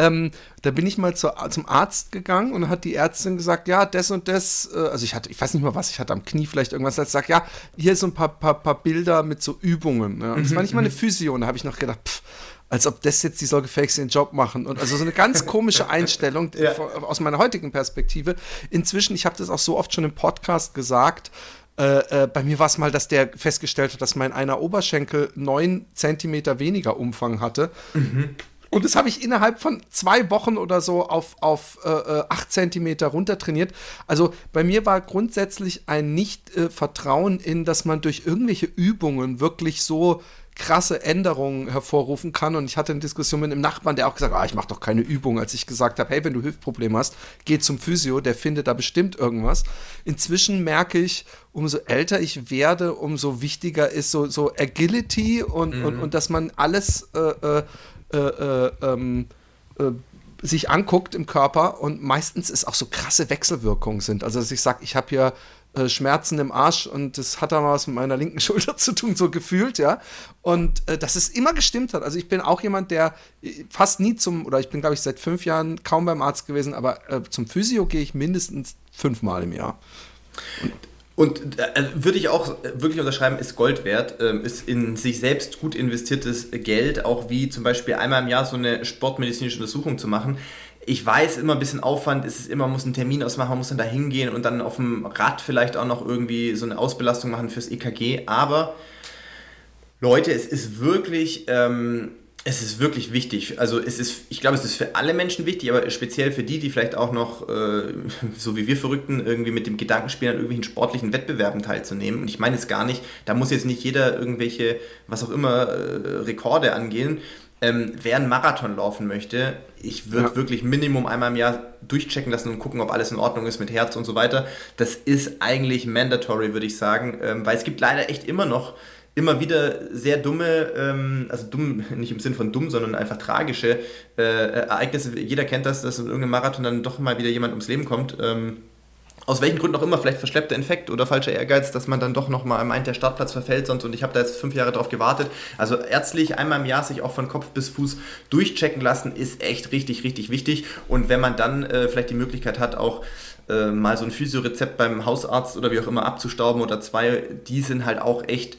ähm, da bin ich mal zu, zum Arzt gegangen und hat die Ärztin gesagt, ja, das und das, äh, also ich hatte, ich weiß nicht mal was, ich hatte am Knie vielleicht irgendwas, als sagt, ja, hier so ein paar, paar, paar Bilder mit so Übungen. Ja. Und das war nicht mal eine mhm. Physio und da habe ich noch gedacht, pff, als ob das jetzt, die soll gefälligst den Job machen. Und also so eine ganz komische Einstellung ja. aus meiner heutigen Perspektive. Inzwischen, ich habe das auch so oft schon im Podcast gesagt, äh, äh, bei mir war es mal, dass der festgestellt hat, dass mein einer Oberschenkel neun Zentimeter weniger Umfang hatte. Mhm. Und das habe ich innerhalb von zwei Wochen oder so auf, auf äh, äh acht Zentimeter runtertrainiert. Also bei mir war grundsätzlich ein Nicht-Vertrauen in, dass man durch irgendwelche Übungen wirklich so krasse Änderungen hervorrufen kann. Und ich hatte eine Diskussion mit einem Nachbarn, der auch gesagt hat, ah, ich mache doch keine Übung, als ich gesagt habe, hey, wenn du Hüftprobleme hast, geh zum Physio, der findet da bestimmt irgendwas. Inzwischen merke ich, umso älter ich werde, umso wichtiger ist so, so Agility und, mhm. und, und dass man alles äh, äh, äh, ähm, äh, sich anguckt im Körper und meistens ist auch so krasse Wechselwirkungen sind. Also dass ich sage, ich habe hier äh, Schmerzen im Arsch und das hat dann was mit meiner linken Schulter zu tun, so gefühlt, ja. Und äh, dass es immer gestimmt hat. Also ich bin auch jemand, der äh, fast nie zum, oder ich bin, glaube ich, seit fünf Jahren kaum beim Arzt gewesen, aber äh, zum Physio gehe ich mindestens fünfmal im Jahr. Und, und äh, würde ich auch wirklich unterschreiben, ist Gold wert, ähm, ist in sich selbst gut investiertes Geld, auch wie zum Beispiel einmal im Jahr so eine sportmedizinische Untersuchung zu machen ich weiß immer ein bisschen Aufwand, ist es immer, man muss einen Termin ausmachen, man muss dann da hingehen und dann auf dem Rad vielleicht auch noch irgendwie so eine Ausbelastung machen fürs EKG. Aber Leute, es ist wirklich, ähm, es ist wirklich wichtig. Also es ist, ich glaube, es ist für alle Menschen wichtig, aber speziell für die, die vielleicht auch noch, äh, so wie wir Verrückten, irgendwie mit dem Gedanken spielen, an irgendwelchen sportlichen Wettbewerben teilzunehmen. Und ich meine es gar nicht, da muss jetzt nicht jeder irgendwelche, was auch immer, äh, Rekorde angehen. Ähm, wer einen Marathon laufen möchte, ich würde ja. wirklich Minimum einmal im Jahr durchchecken lassen und gucken, ob alles in Ordnung ist mit Herz und so weiter. Das ist eigentlich mandatory, würde ich sagen, ähm, weil es gibt leider echt immer noch immer wieder sehr dumme, ähm, also dumm, nicht im Sinn von dumm, sondern einfach tragische äh, Ereignisse. Jeder kennt das, dass in irgendeinem Marathon dann doch mal wieder jemand ums Leben kommt. Ähm, aus welchen Gründen auch immer, vielleicht verschleppter Infekt oder falscher Ehrgeiz, dass man dann doch nochmal meint, der Startplatz verfällt sonst und ich habe da jetzt fünf Jahre drauf gewartet. Also ärztlich einmal im Jahr sich auch von Kopf bis Fuß durchchecken lassen, ist echt richtig, richtig wichtig. Und wenn man dann äh, vielleicht die Möglichkeit hat, auch äh, mal so ein Physiorezept beim Hausarzt oder wie auch immer abzustauben oder zwei, die sind halt auch echt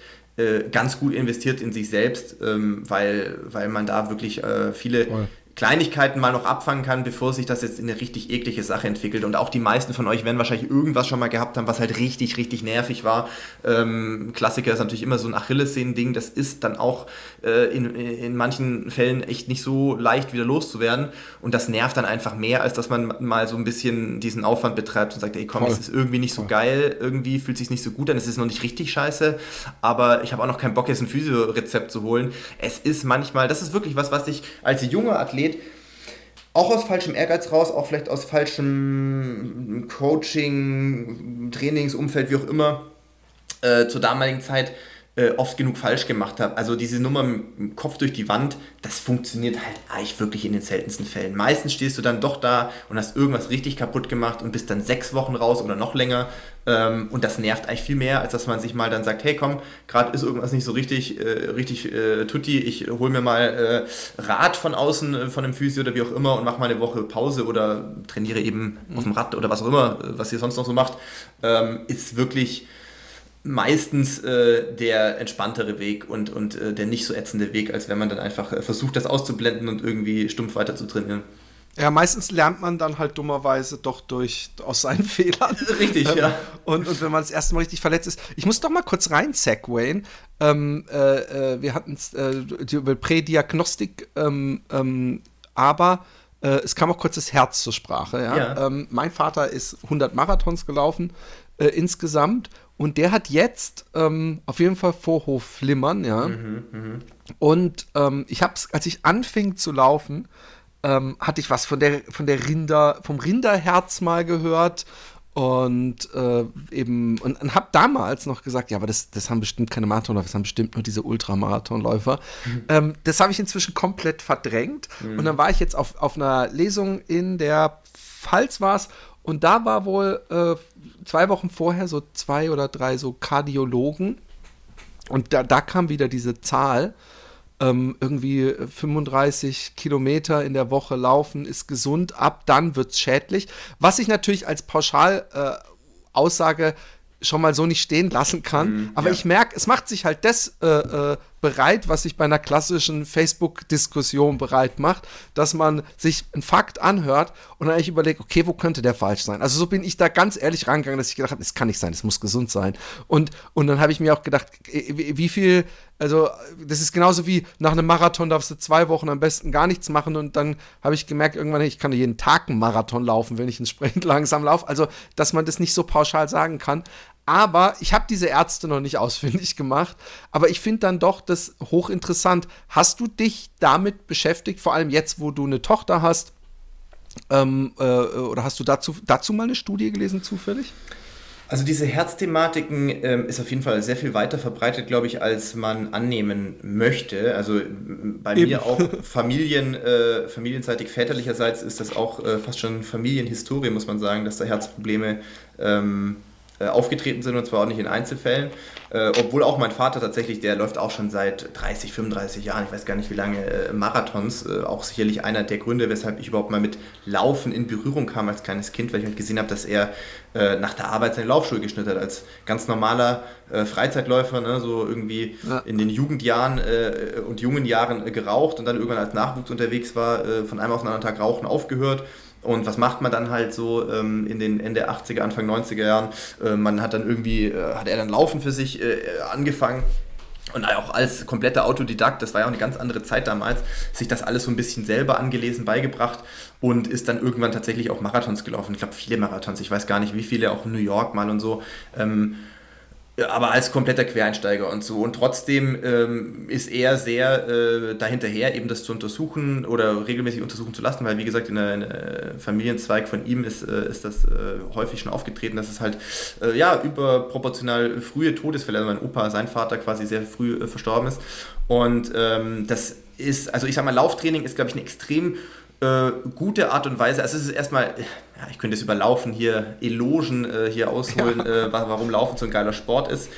ganz gut investiert in sich selbst, ähm, weil, weil man da wirklich äh, viele, Voll. Kleinigkeiten mal noch abfangen kann, bevor sich das jetzt in eine richtig eklige Sache entwickelt. Und auch die meisten von euch werden wahrscheinlich irgendwas schon mal gehabt haben, was halt richtig, richtig nervig war. Ähm, Klassiker ist natürlich immer so ein Achillessehnen-Ding. Das ist dann auch äh, in, in manchen Fällen echt nicht so leicht wieder loszuwerden. Und das nervt dann einfach mehr, als dass man mal so ein bisschen diesen Aufwand betreibt und sagt, ey komm, es ist irgendwie nicht so Voll. geil, irgendwie fühlt sich nicht so gut an, es ist noch nicht richtig scheiße, aber ich habe auch noch keinen Bock, jetzt ein Physio-Rezept zu holen. Es ist manchmal, das ist wirklich was, was ich als junger Athlet Athlet auch aus falschem Ehrgeiz raus, auch vielleicht aus falschem Coaching, Trainingsumfeld, wie auch immer, äh, zur damaligen Zeit äh, oft genug falsch gemacht habe. Also diese Nummer mit dem Kopf durch die Wand, das funktioniert halt eigentlich wirklich in den seltensten Fällen. Meistens stehst du dann doch da und hast irgendwas richtig kaputt gemacht und bist dann sechs Wochen raus oder noch länger. Ähm, und das nervt eigentlich viel mehr, als dass man sich mal dann sagt, hey komm, gerade ist irgendwas nicht so richtig, äh, richtig äh, tutti, ich hole mir mal äh, Rad von außen äh, von einem Physio oder wie auch immer und mache mal eine Woche Pause oder trainiere eben mhm. auf dem Rad oder was auch immer, was ihr sonst noch so macht, ähm, ist wirklich meistens äh, der entspanntere Weg und, und äh, der nicht so ätzende Weg, als wenn man dann einfach äh, versucht, das auszublenden und irgendwie stumpf weiter zu trainieren. Ja, meistens lernt man dann halt dummerweise doch durch aus seinen Fehlern. Richtig, ähm, ja. Und, und wenn man das erste Mal richtig verletzt ist. Ich muss doch mal kurz rein, segwayen. Ähm, äh, äh, wir hatten äh, die über Prädiagnostik, ähm, ähm, aber es kam auch kurz das Herz zur Sprache. Ja? ja. Ähm, mein Vater ist 100 Marathons gelaufen insgesamt und der hat jetzt ähm, auf jeden Fall Vorhofflimmern, ja. Mhm, mh. Und ich habe es, als ich anfing zu laufen, ähm, hatte ich was von der, von der Rinder, vom Rinderherz mal gehört und äh, eben und, und habe damals noch gesagt, ja, aber das, das haben bestimmt keine Marathonläufer, das haben bestimmt nur diese Ultramarathonläufer. Mhm. Ähm, das habe ich inzwischen komplett verdrängt mhm. und dann war ich jetzt auf, auf einer Lesung in der Pfalz war es und da war wohl äh, zwei Wochen vorher so zwei oder drei so Kardiologen und da, da kam wieder diese Zahl ähm, irgendwie 35 Kilometer in der Woche laufen ist gesund, ab dann wird es schädlich. Was ich natürlich als Pauschalaussage äh, schon mal so nicht stehen lassen kann. Mm, aber ja. ich merke, es macht sich halt das äh, äh, bereit, was sich bei einer klassischen Facebook-Diskussion bereit macht, dass man sich einen Fakt anhört und dann eigentlich überlegt, okay, wo könnte der falsch sein? Also so bin ich da ganz ehrlich rangegangen, dass ich gedacht habe, es kann nicht sein, es muss gesund sein. Und, und dann habe ich mir auch gedacht, wie viel, also das ist genauso wie nach einem Marathon darfst du zwei Wochen am besten gar nichts machen und dann habe ich gemerkt, irgendwann, ich kann jeden Tag einen Marathon laufen, wenn ich entsprechend langsam laufe. Also, dass man das nicht so pauschal sagen kann. Aber ich habe diese Ärzte noch nicht ausfindig gemacht. Aber ich finde dann doch das hochinteressant. Hast du dich damit beschäftigt, vor allem jetzt, wo du eine Tochter hast? Ähm, äh, oder hast du dazu, dazu mal eine Studie gelesen, zufällig? Also diese Herzthematiken ähm, ist auf jeden Fall sehr viel weiter verbreitet, glaube ich, als man annehmen möchte. Also bei Eben. mir auch Familien, äh, familienseitig väterlicherseits ist das auch äh, fast schon Familienhistorie, muss man sagen, dass da Herzprobleme ähm, äh, aufgetreten sind und zwar auch nicht in Einzelfällen. Äh, obwohl auch mein Vater tatsächlich, der läuft auch schon seit 30, 35 Jahren, ich weiß gar nicht wie lange, äh, Marathons. Äh, auch sicherlich einer der Gründe, weshalb ich überhaupt mal mit Laufen in Berührung kam als kleines Kind, weil ich halt gesehen habe, dass er äh, nach der Arbeit seine Laufschuhe geschnitten hat, als ganz normaler Freizeitläufer, ne, so irgendwie ja. in den Jugendjahren und jungen Jahren geraucht und dann irgendwann als Nachwuchs unterwegs war, von einem auf den anderen Tag rauchen aufgehört und was macht man dann halt so ähm, in den Ende 80er, Anfang 90er Jahren? Äh, man hat dann irgendwie, äh, hat er dann Laufen für sich äh, angefangen. Und auch als kompletter Autodidakt, das war ja auch eine ganz andere Zeit damals, sich das alles so ein bisschen selber angelesen, beigebracht und ist dann irgendwann tatsächlich auch Marathons gelaufen. Ich glaube, viele Marathons, ich weiß gar nicht, wie viele, auch in New York mal und so. Ähm, aber als kompletter Quereinsteiger und so. Und trotzdem ähm, ist er sehr äh, dahinterher, eben das zu untersuchen oder regelmäßig untersuchen zu lassen, weil wie gesagt, in einem Familienzweig von ihm ist, äh, ist das äh, häufig schon aufgetreten, dass es halt äh, ja überproportional frühe Todesfälle, also mein Opa, sein Vater quasi sehr früh äh, verstorben ist. Und ähm, das ist, also ich sag mal, Lauftraining ist, glaube ich, eine extrem äh, gute Art und Weise. Also es ist erstmal, ja, ich könnte es überlaufen hier Elogen äh, hier ausholen, ja. äh, warum Laufen so ein geiler Sport ist.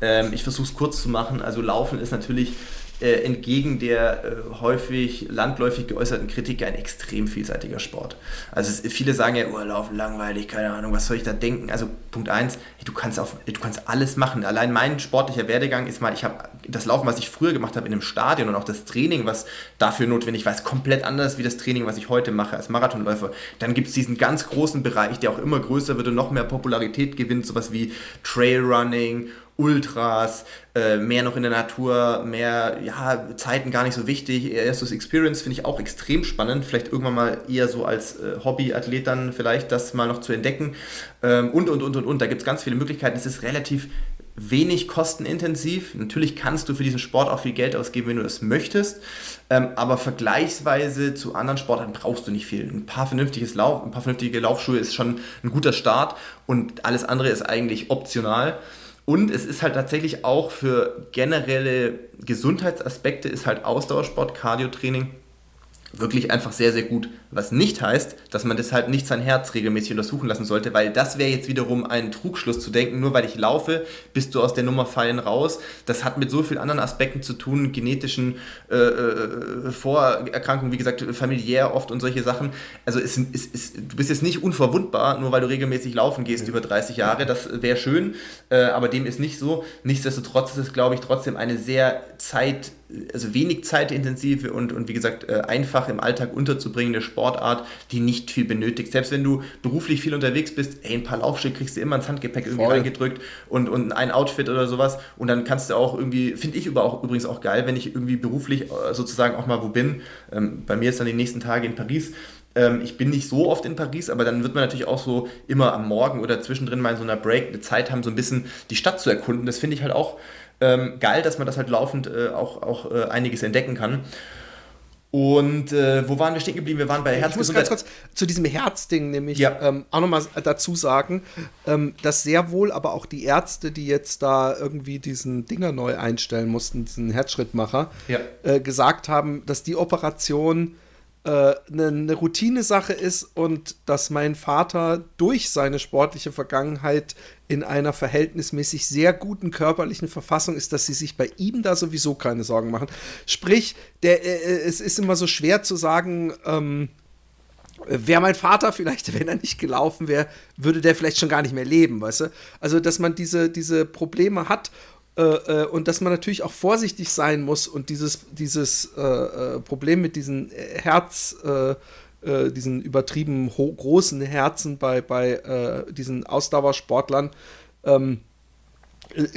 Ähm, ich versuche es kurz zu machen. Also Laufen ist natürlich äh, entgegen der äh, häufig landläufig geäußerten Kritik ein extrem vielseitiger Sport. Also es, viele sagen ja, Urlaub, langweilig, keine Ahnung, was soll ich da denken? Also Punkt eins, du kannst auf, du kannst alles machen. Allein mein sportlicher Werdegang ist mal, ich habe das Laufen, was ich früher gemacht habe in einem Stadion und auch das Training, was dafür notwendig war, ist komplett anders wie das Training, was ich heute mache als Marathonläufer. Dann gibt es diesen ganz großen Bereich, der auch immer größer wird und noch mehr Popularität gewinnt, sowas wie Trailrunning Ultras, äh, mehr noch in der Natur, mehr, ja, Zeiten gar nicht so wichtig. Erst das Experience finde ich auch extrem spannend. Vielleicht irgendwann mal eher so als äh, Hobbyathlet dann vielleicht das mal noch zu entdecken. Ähm, und, und, und, und, und. Da gibt es ganz viele Möglichkeiten. Es ist relativ wenig kostenintensiv. Natürlich kannst du für diesen Sport auch viel Geld ausgeben, wenn du das möchtest. Ähm, aber vergleichsweise zu anderen Sportarten brauchst du nicht viel. Ein paar, vernünftiges Lauf, ein paar vernünftige Laufschuhe ist schon ein guter Start und alles andere ist eigentlich optional. Und es ist halt tatsächlich auch für generelle Gesundheitsaspekte ist halt Ausdauersport, Cardiotraining wirklich einfach sehr, sehr gut. Was nicht heißt, dass man deshalb nicht sein Herz regelmäßig untersuchen lassen sollte, weil das wäre jetzt wiederum ein Trugschluss zu denken, nur weil ich laufe, bist du aus der Nummer fallen raus. Das hat mit so vielen anderen Aspekten zu tun, genetischen äh, äh Vorerkrankungen, wie gesagt, familiär oft und solche Sachen. Also es, es, es, du bist jetzt nicht unverwundbar, nur weil du regelmäßig laufen gehst ja. über 30 Jahre. Das wäre schön, äh, aber dem ist nicht so. Nichtsdestotrotz ist es, glaube ich, trotzdem eine sehr zeit, also wenig zeitintensive und, und wie gesagt, äh, einfach im Alltag unterzubringen, eine Sportart, die nicht viel benötigt. Selbst wenn du beruflich viel unterwegs bist, ey, ein paar Laufsteg kriegst du immer ins Handgepäck irgendwie Voll. reingedrückt und, und ein Outfit oder sowas. Und dann kannst du auch irgendwie, finde ich über auch, übrigens auch geil, wenn ich irgendwie beruflich äh, sozusagen auch mal wo bin. Ähm, bei mir ist dann die nächsten Tage in Paris ähm, ich bin nicht so oft in Paris, aber dann wird man natürlich auch so immer am Morgen oder zwischendrin mal in so einer Break eine Zeit haben, so ein bisschen die Stadt zu erkunden. Das finde ich halt auch ähm, geil, dass man das halt laufend äh, auch, auch äh, einiges entdecken kann. Und äh, wo waren wir stehen geblieben? Wir waren bei Herz. Ich muss ganz kurz zu diesem Herzding nämlich ja. ähm, auch nochmal dazu sagen, ähm, dass sehr wohl aber auch die Ärzte, die jetzt da irgendwie diesen Dinger neu einstellen mussten, diesen Herzschrittmacher, ja. äh, gesagt haben, dass die Operation eine, äh, eine Routinesache ist und dass mein Vater durch seine sportliche Vergangenheit in einer verhältnismäßig sehr guten körperlichen Verfassung ist, dass sie sich bei ihm da sowieso keine Sorgen machen. Sprich, der, äh, äh es ist immer so schwer zu sagen, ähm, Wäre mein Vater vielleicht, wenn er nicht gelaufen wäre, würde der vielleicht schon gar nicht mehr leben, weißt du? Also, dass man diese, diese Probleme hat äh, äh, und dass man natürlich auch vorsichtig sein muss und dieses, dieses äh, äh Problem mit diesen Herz, äh, diesen übertrieben großen Herzen bei, bei diesen Ausdauersportlern, ähm,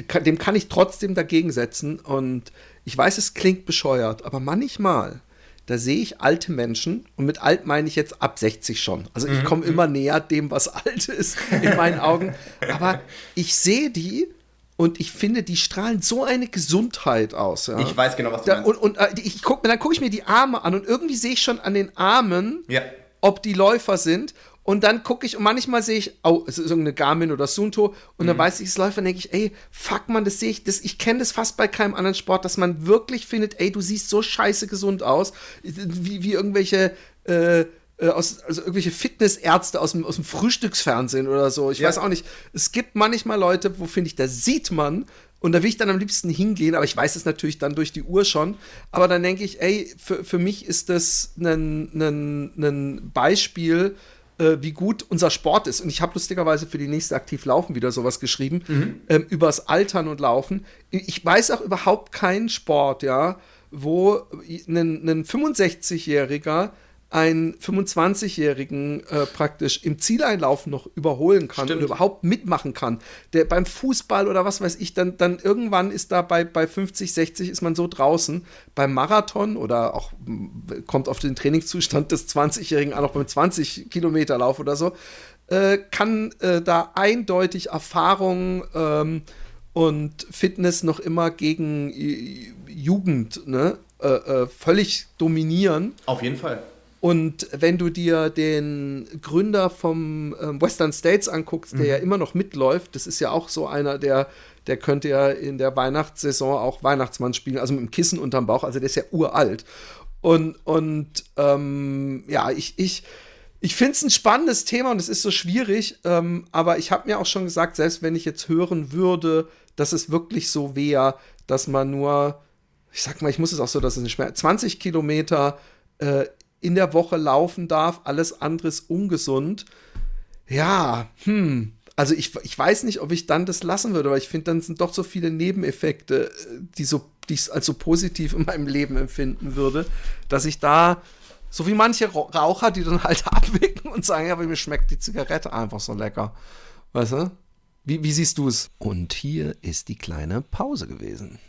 kann, dem kann ich trotzdem dagegen setzen. Und ich weiß, es klingt bescheuert, aber manchmal da sehe ich alte Menschen und mit alt meine ich jetzt ab 60 schon. Also ich mhm, komme immer mhm. näher dem, was alt ist in meinen Augen. Aber ich sehe die und ich finde, die strahlen so eine Gesundheit aus. Ja. Ich weiß genau, was du da, meinst. Und, und äh, ich guck, dann gucke ich mir die Arme an und irgendwie sehe ich schon an den Armen, ja. ob die Läufer sind. Und dann gucke ich und manchmal sehe ich, oh, es ist irgendeine Garmin oder Sunto und mhm. dann weiß ich, es Läufer, denke ich, ey, fuck man, das sehe ich, das, ich kenne das fast bei keinem anderen Sport, dass man wirklich findet, ey, du siehst so scheiße gesund aus, wie, wie irgendwelche äh, äh, aus, also irgendwelche Fitnessärzte aus dem, aus dem Frühstücksfernsehen oder so. Ich ja. weiß auch nicht. Es gibt manchmal Leute, wo finde ich, da sieht man, und da will ich dann am liebsten hingehen, aber ich weiß es natürlich dann durch die Uhr schon. Aber dann denke ich, ey, für, für mich ist das ein Beispiel, äh, wie gut unser Sport ist. Und ich habe lustigerweise für die nächste Aktiv Laufen wieder sowas geschrieben, mhm. ähm, übers Altern und Laufen. Ich weiß auch überhaupt keinen Sport, ja, wo ein 65-Jähriger einen 25-Jährigen äh, praktisch im Zieleinlauf noch überholen kann Stimmt. oder überhaupt mitmachen kann. Der beim Fußball oder was weiß ich, dann, dann irgendwann ist da bei, bei 50, 60 ist man so draußen. Beim Marathon oder auch kommt auf den Trainingszustand des 20-Jährigen an, auch beim 20-Kilometer-Lauf oder so, äh, kann äh, da eindeutig Erfahrung ähm, und Fitness noch immer gegen Jugend ne, äh, äh, völlig dominieren. Auf jeden Fall. Und wenn du dir den Gründer vom ähm, Western States anguckst, der mhm. ja immer noch mitläuft, das ist ja auch so einer, der, der könnte ja in der Weihnachtssaison auch Weihnachtsmann spielen, also mit dem Kissen unterm Bauch, also der ist ja uralt. Und, und ähm, ja, ich, ich, ich finde es ein spannendes Thema und es ist so schwierig, ähm, aber ich habe mir auch schon gesagt, selbst wenn ich jetzt hören würde, dass es wirklich so wäre, dass man nur, ich sag mal, ich muss es auch so, dass es nicht mehr 20 Kilometer äh, in der Woche laufen darf, alles andere ist ungesund. Ja, hm. Also ich, ich weiß nicht, ob ich dann das lassen würde, weil ich finde, dann sind doch so viele Nebeneffekte, die, so, die ich als so positiv in meinem Leben empfinden würde, dass ich da, so wie manche Raucher, die dann halt abwicken und sagen, ja, aber mir schmeckt die Zigarette einfach so lecker. Weißt du? Wie, wie siehst du es? Und hier ist die kleine Pause gewesen.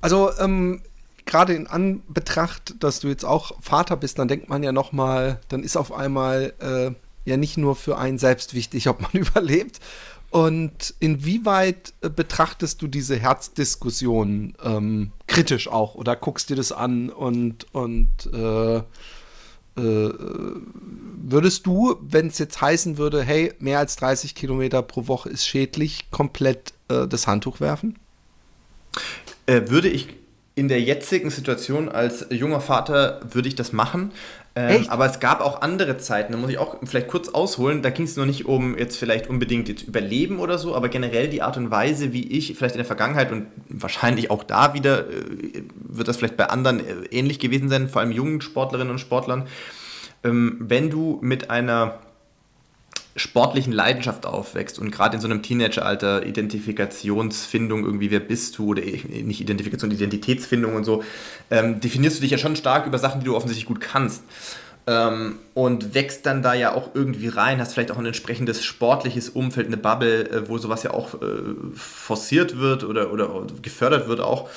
Also, ähm, gerade in Anbetracht, dass du jetzt auch Vater bist, dann denkt man ja noch mal, dann ist auf einmal äh, ja nicht nur für einen selbst wichtig, ob man überlebt. Und inwieweit äh, betrachtest du diese Herzdiskussion ähm, kritisch auch oder guckst dir das an und, und äh, äh, würdest du, wenn es jetzt heißen würde, hey, mehr als 30 Kilometer pro Woche ist schädlich, komplett äh, das Handtuch werfen? Äh, würde ich in der jetzigen Situation als junger Vater würde ich das machen. Ähm, aber es gab auch andere Zeiten, da muss ich auch vielleicht kurz ausholen, da ging es noch nicht um jetzt vielleicht unbedingt jetzt Überleben oder so, aber generell die Art und Weise, wie ich vielleicht in der Vergangenheit und wahrscheinlich auch da wieder, äh, wird das vielleicht bei anderen äh, ähnlich gewesen sein, vor allem jungen Sportlerinnen und Sportlern, ähm, wenn du mit einer sportlichen Leidenschaft aufwächst und gerade in so einem Teenageralter Identifikationsfindung, irgendwie wer bist du oder nicht Identifikation, Identitätsfindung und so, ähm, definierst du dich ja schon stark über Sachen, die du offensichtlich gut kannst. Ähm, und wächst dann da ja auch irgendwie rein, hast vielleicht auch ein entsprechendes sportliches Umfeld, eine Bubble, äh, wo sowas ja auch äh, forciert wird oder, oder gefördert wird auch.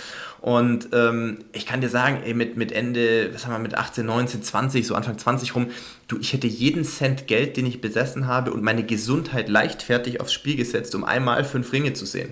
Und ähm, ich kann dir sagen, ey, mit, mit Ende, was haben wir, mit 18, 19, 20, so Anfang 20 rum, du, ich hätte jeden Cent Geld, den ich besessen habe und meine Gesundheit leichtfertig aufs Spiel gesetzt, um einmal fünf Ringe zu sehen.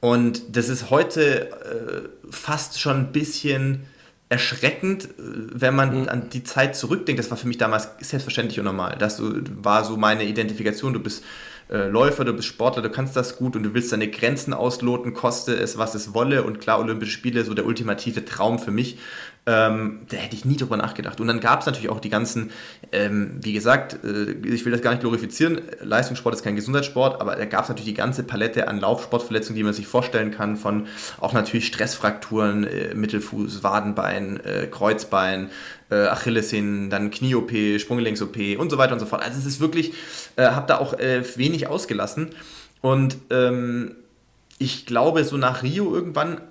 Und das ist heute äh, fast schon ein bisschen erschreckend, äh, wenn man mhm. an die Zeit zurückdenkt. Das war für mich damals selbstverständlich und normal. Das war so meine Identifikation. Du bist äh, Läufer, du bist Sportler, du kannst das gut und du willst deine Grenzen ausloten, koste es, was es wolle. Und klar, Olympische Spiele, so der ultimative Traum für mich. Ähm, da hätte ich nie drüber nachgedacht. Und dann gab es natürlich auch die ganzen, ähm, wie gesagt, äh, ich will das gar nicht glorifizieren, Leistungssport ist kein Gesundheitssport, aber da gab es natürlich die ganze Palette an Laufsportverletzungen, die man sich vorstellen kann, von auch natürlich Stressfrakturen, äh, Mittelfuß, Wadenbein, äh, Kreuzbein, äh, Achillessehnen, dann Knie-OP, Sprunggelenks-OP und so weiter und so fort. Also es ist wirklich, äh, habe da auch äh, wenig ausgelassen. Und ähm, ich glaube, so nach Rio irgendwann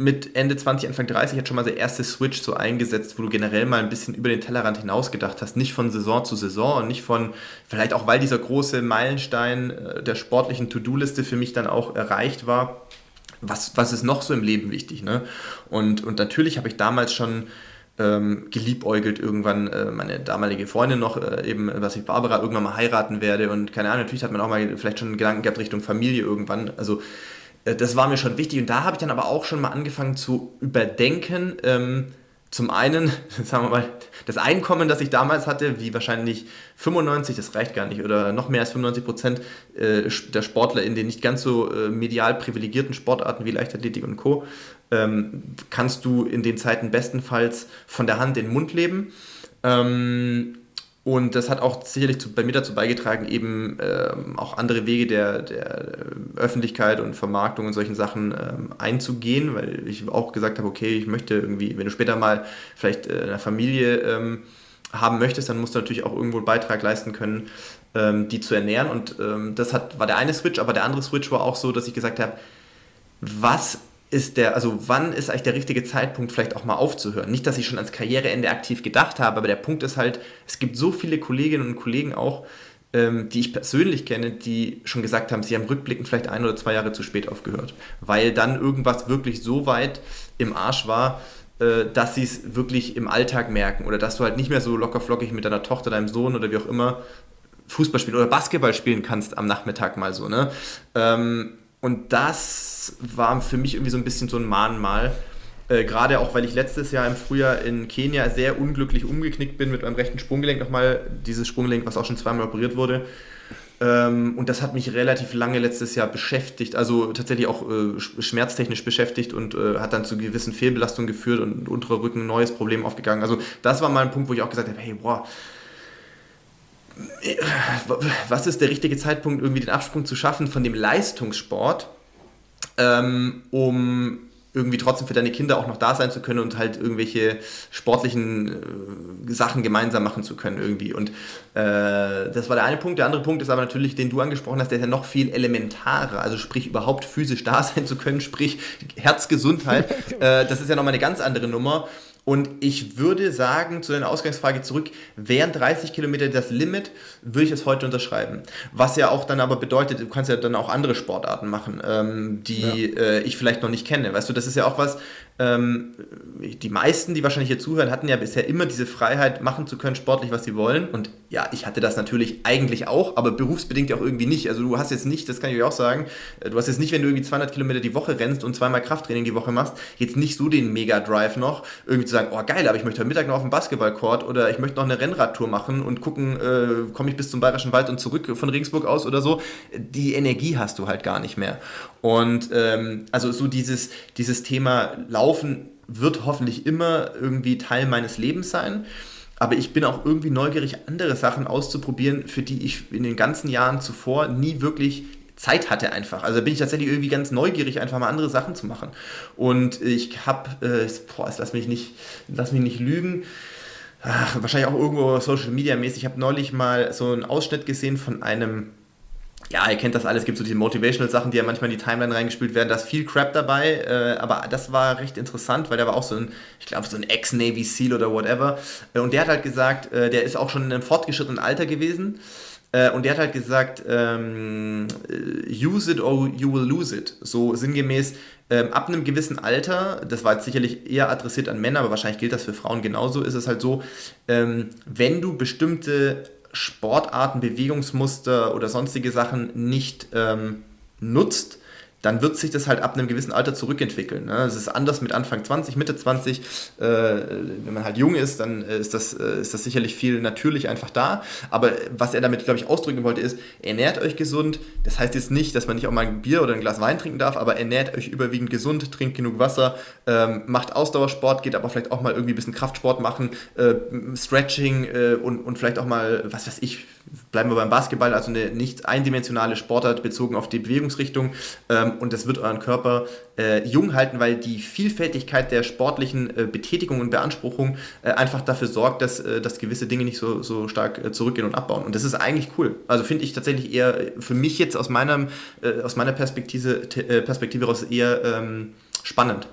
mit Ende 20, Anfang 30 hat schon mal der erste Switch so eingesetzt, wo du generell mal ein bisschen über den Tellerrand hinaus gedacht hast. Nicht von Saison zu Saison und nicht von, vielleicht auch weil dieser große Meilenstein äh, der sportlichen To-Do-Liste für mich dann auch erreicht war. Was, was ist noch so im Leben wichtig? Ne? Und, und natürlich habe ich damals schon ähm, geliebäugelt irgendwann äh, meine damalige Freundin noch, äh, eben, was ich Barbara irgendwann mal heiraten werde und keine Ahnung, natürlich hat man auch mal vielleicht schon Gedanken gehabt Richtung Familie irgendwann. Also das war mir schon wichtig und da habe ich dann aber auch schon mal angefangen zu überdenken. Ähm, zum einen, sagen wir mal, das Einkommen, das ich damals hatte, wie wahrscheinlich 95, das reicht gar nicht, oder noch mehr als 95 Prozent äh, der Sportler in den nicht ganz so äh, medial privilegierten Sportarten wie Leichtathletik und Co., ähm, kannst du in den Zeiten bestenfalls von der Hand in den Mund leben. Ähm, und das hat auch sicherlich zu, bei mir dazu beigetragen, eben ähm, auch andere Wege der, der Öffentlichkeit und Vermarktung und solchen Sachen ähm, einzugehen, weil ich auch gesagt habe, okay, ich möchte irgendwie, wenn du später mal vielleicht äh, eine Familie ähm, haben möchtest, dann musst du natürlich auch irgendwo einen Beitrag leisten können, ähm, die zu ernähren. Und ähm, das hat, war der eine Switch, aber der andere Switch war auch so, dass ich gesagt habe, was ist der, also wann ist eigentlich der richtige Zeitpunkt, vielleicht auch mal aufzuhören? Nicht, dass ich schon ans Karriereende aktiv gedacht habe, aber der Punkt ist halt, es gibt so viele Kolleginnen und Kollegen auch, ähm, die ich persönlich kenne, die schon gesagt haben, sie haben rückblickend vielleicht ein oder zwei Jahre zu spät aufgehört, weil dann irgendwas wirklich so weit im Arsch war, äh, dass sie es wirklich im Alltag merken oder dass du halt nicht mehr so locker flockig mit deiner Tochter, deinem Sohn oder wie auch immer Fußball spielen oder Basketball spielen kannst am Nachmittag mal so, ne? Ähm, und das war für mich irgendwie so ein bisschen so ein Mahnmal. Äh, Gerade auch, weil ich letztes Jahr im Frühjahr in Kenia sehr unglücklich umgeknickt bin mit meinem rechten Sprunggelenk nochmal. Dieses Sprunggelenk, was auch schon zweimal operiert wurde. Ähm, und das hat mich relativ lange letztes Jahr beschäftigt, also tatsächlich auch äh, schmerztechnisch beschäftigt und äh, hat dann zu gewissen Fehlbelastungen geführt und unterer Rücken ein neues Problem aufgegangen. Also das war mal ein Punkt, wo ich auch gesagt habe, hey, boah, was ist der richtige Zeitpunkt, irgendwie den Absprung zu schaffen von dem Leistungssport, ähm, um irgendwie trotzdem für deine Kinder auch noch da sein zu können und halt irgendwelche sportlichen äh, Sachen gemeinsam machen zu können irgendwie. Und äh, das war der eine Punkt. Der andere Punkt ist aber natürlich, den du angesprochen hast, der ist ja noch viel elementarer. Also sprich, überhaupt physisch da sein zu können, sprich Herzgesundheit. äh, das ist ja nochmal eine ganz andere Nummer. Und ich würde sagen, zu deiner Ausgangsfrage zurück, wären 30 Kilometer das Limit, würde ich es heute unterschreiben. Was ja auch dann aber bedeutet, du kannst ja dann auch andere Sportarten machen, ähm, die ja. äh, ich vielleicht noch nicht kenne. Weißt du, das ist ja auch was, ähm, die meisten, die wahrscheinlich hier zuhören, hatten ja bisher immer diese Freiheit, machen zu können, sportlich, was sie wollen. Und ja, ich hatte das natürlich eigentlich auch, aber berufsbedingt auch irgendwie nicht. Also du hast jetzt nicht, das kann ich euch auch sagen, äh, du hast jetzt nicht, wenn du irgendwie 200 Kilometer die Woche rennst und zweimal Krafttraining die Woche machst, jetzt nicht so den Mega-Drive noch, irgendwie zu sagen, oh geil, aber ich möchte heute Mittag noch auf den Basketballcourt oder ich möchte noch eine Rennradtour machen und gucken, äh, komme ich bis zum Bayerischen Wald und zurück von Regensburg aus oder so. Die Energie hast du halt gar nicht mehr. Und ähm, also so dieses, dieses Thema Laufen wird hoffentlich immer irgendwie Teil meines Lebens sein. Aber ich bin auch irgendwie neugierig, andere Sachen auszuprobieren, für die ich in den ganzen Jahren zuvor nie wirklich Zeit hatte einfach. Also bin ich tatsächlich irgendwie ganz neugierig, einfach mal andere Sachen zu machen. Und ich habe, äh, boah, lass mich nicht, lass mich nicht lügen, ach, wahrscheinlich auch irgendwo Social Media mäßig. Ich habe neulich mal so einen Ausschnitt gesehen von einem ja, ihr kennt das alles, es gibt so diese Motivational-Sachen, die ja manchmal in die Timeline reingespielt werden, da ist viel Crap dabei, äh, aber das war recht interessant, weil der war auch so ein, ich glaube, so ein Ex-Navy SEAL oder whatever. Äh, und der hat halt gesagt, äh, der ist auch schon in einem fortgeschrittenen Alter gewesen. Äh, und der hat halt gesagt, ähm, äh, use it or you will lose it. So sinngemäß, ähm, ab einem gewissen Alter, das war jetzt sicherlich eher adressiert an Männer, aber wahrscheinlich gilt das für Frauen genauso, ist es halt so, ähm, wenn du bestimmte Sportarten, Bewegungsmuster oder sonstige Sachen nicht ähm, nutzt, dann wird sich das halt ab einem gewissen Alter zurückentwickeln. Ne? Es ist anders mit Anfang 20, Mitte 20. Äh, wenn man halt jung ist, dann äh, ist das, äh, ist das sicherlich viel natürlich einfach da. Aber was er damit, glaube ich, ausdrücken wollte, ist, ernährt euch gesund. Das heißt jetzt nicht, dass man nicht auch mal ein Bier oder ein Glas Wein trinken darf, aber ernährt euch überwiegend gesund, trinkt genug Wasser, ähm, macht Ausdauersport, geht aber vielleicht auch mal irgendwie ein bisschen Kraftsport machen, Stretching und, und vielleicht auch mal, was weiß ich, bleiben wir beim Basketball, also eine nicht eindimensionale Sportart bezogen auf die Bewegungsrichtung. Ähm, und das wird euren Körper äh, jung halten, weil die Vielfältigkeit der sportlichen äh, Betätigung und Beanspruchung äh, einfach dafür sorgt, dass, dass gewisse Dinge nicht so, so stark zurückgehen und abbauen. Und das ist eigentlich cool. Also finde ich tatsächlich eher für mich jetzt aus, meinem, aus meiner Perspektive, Perspektive heraus eher ähm, spannend.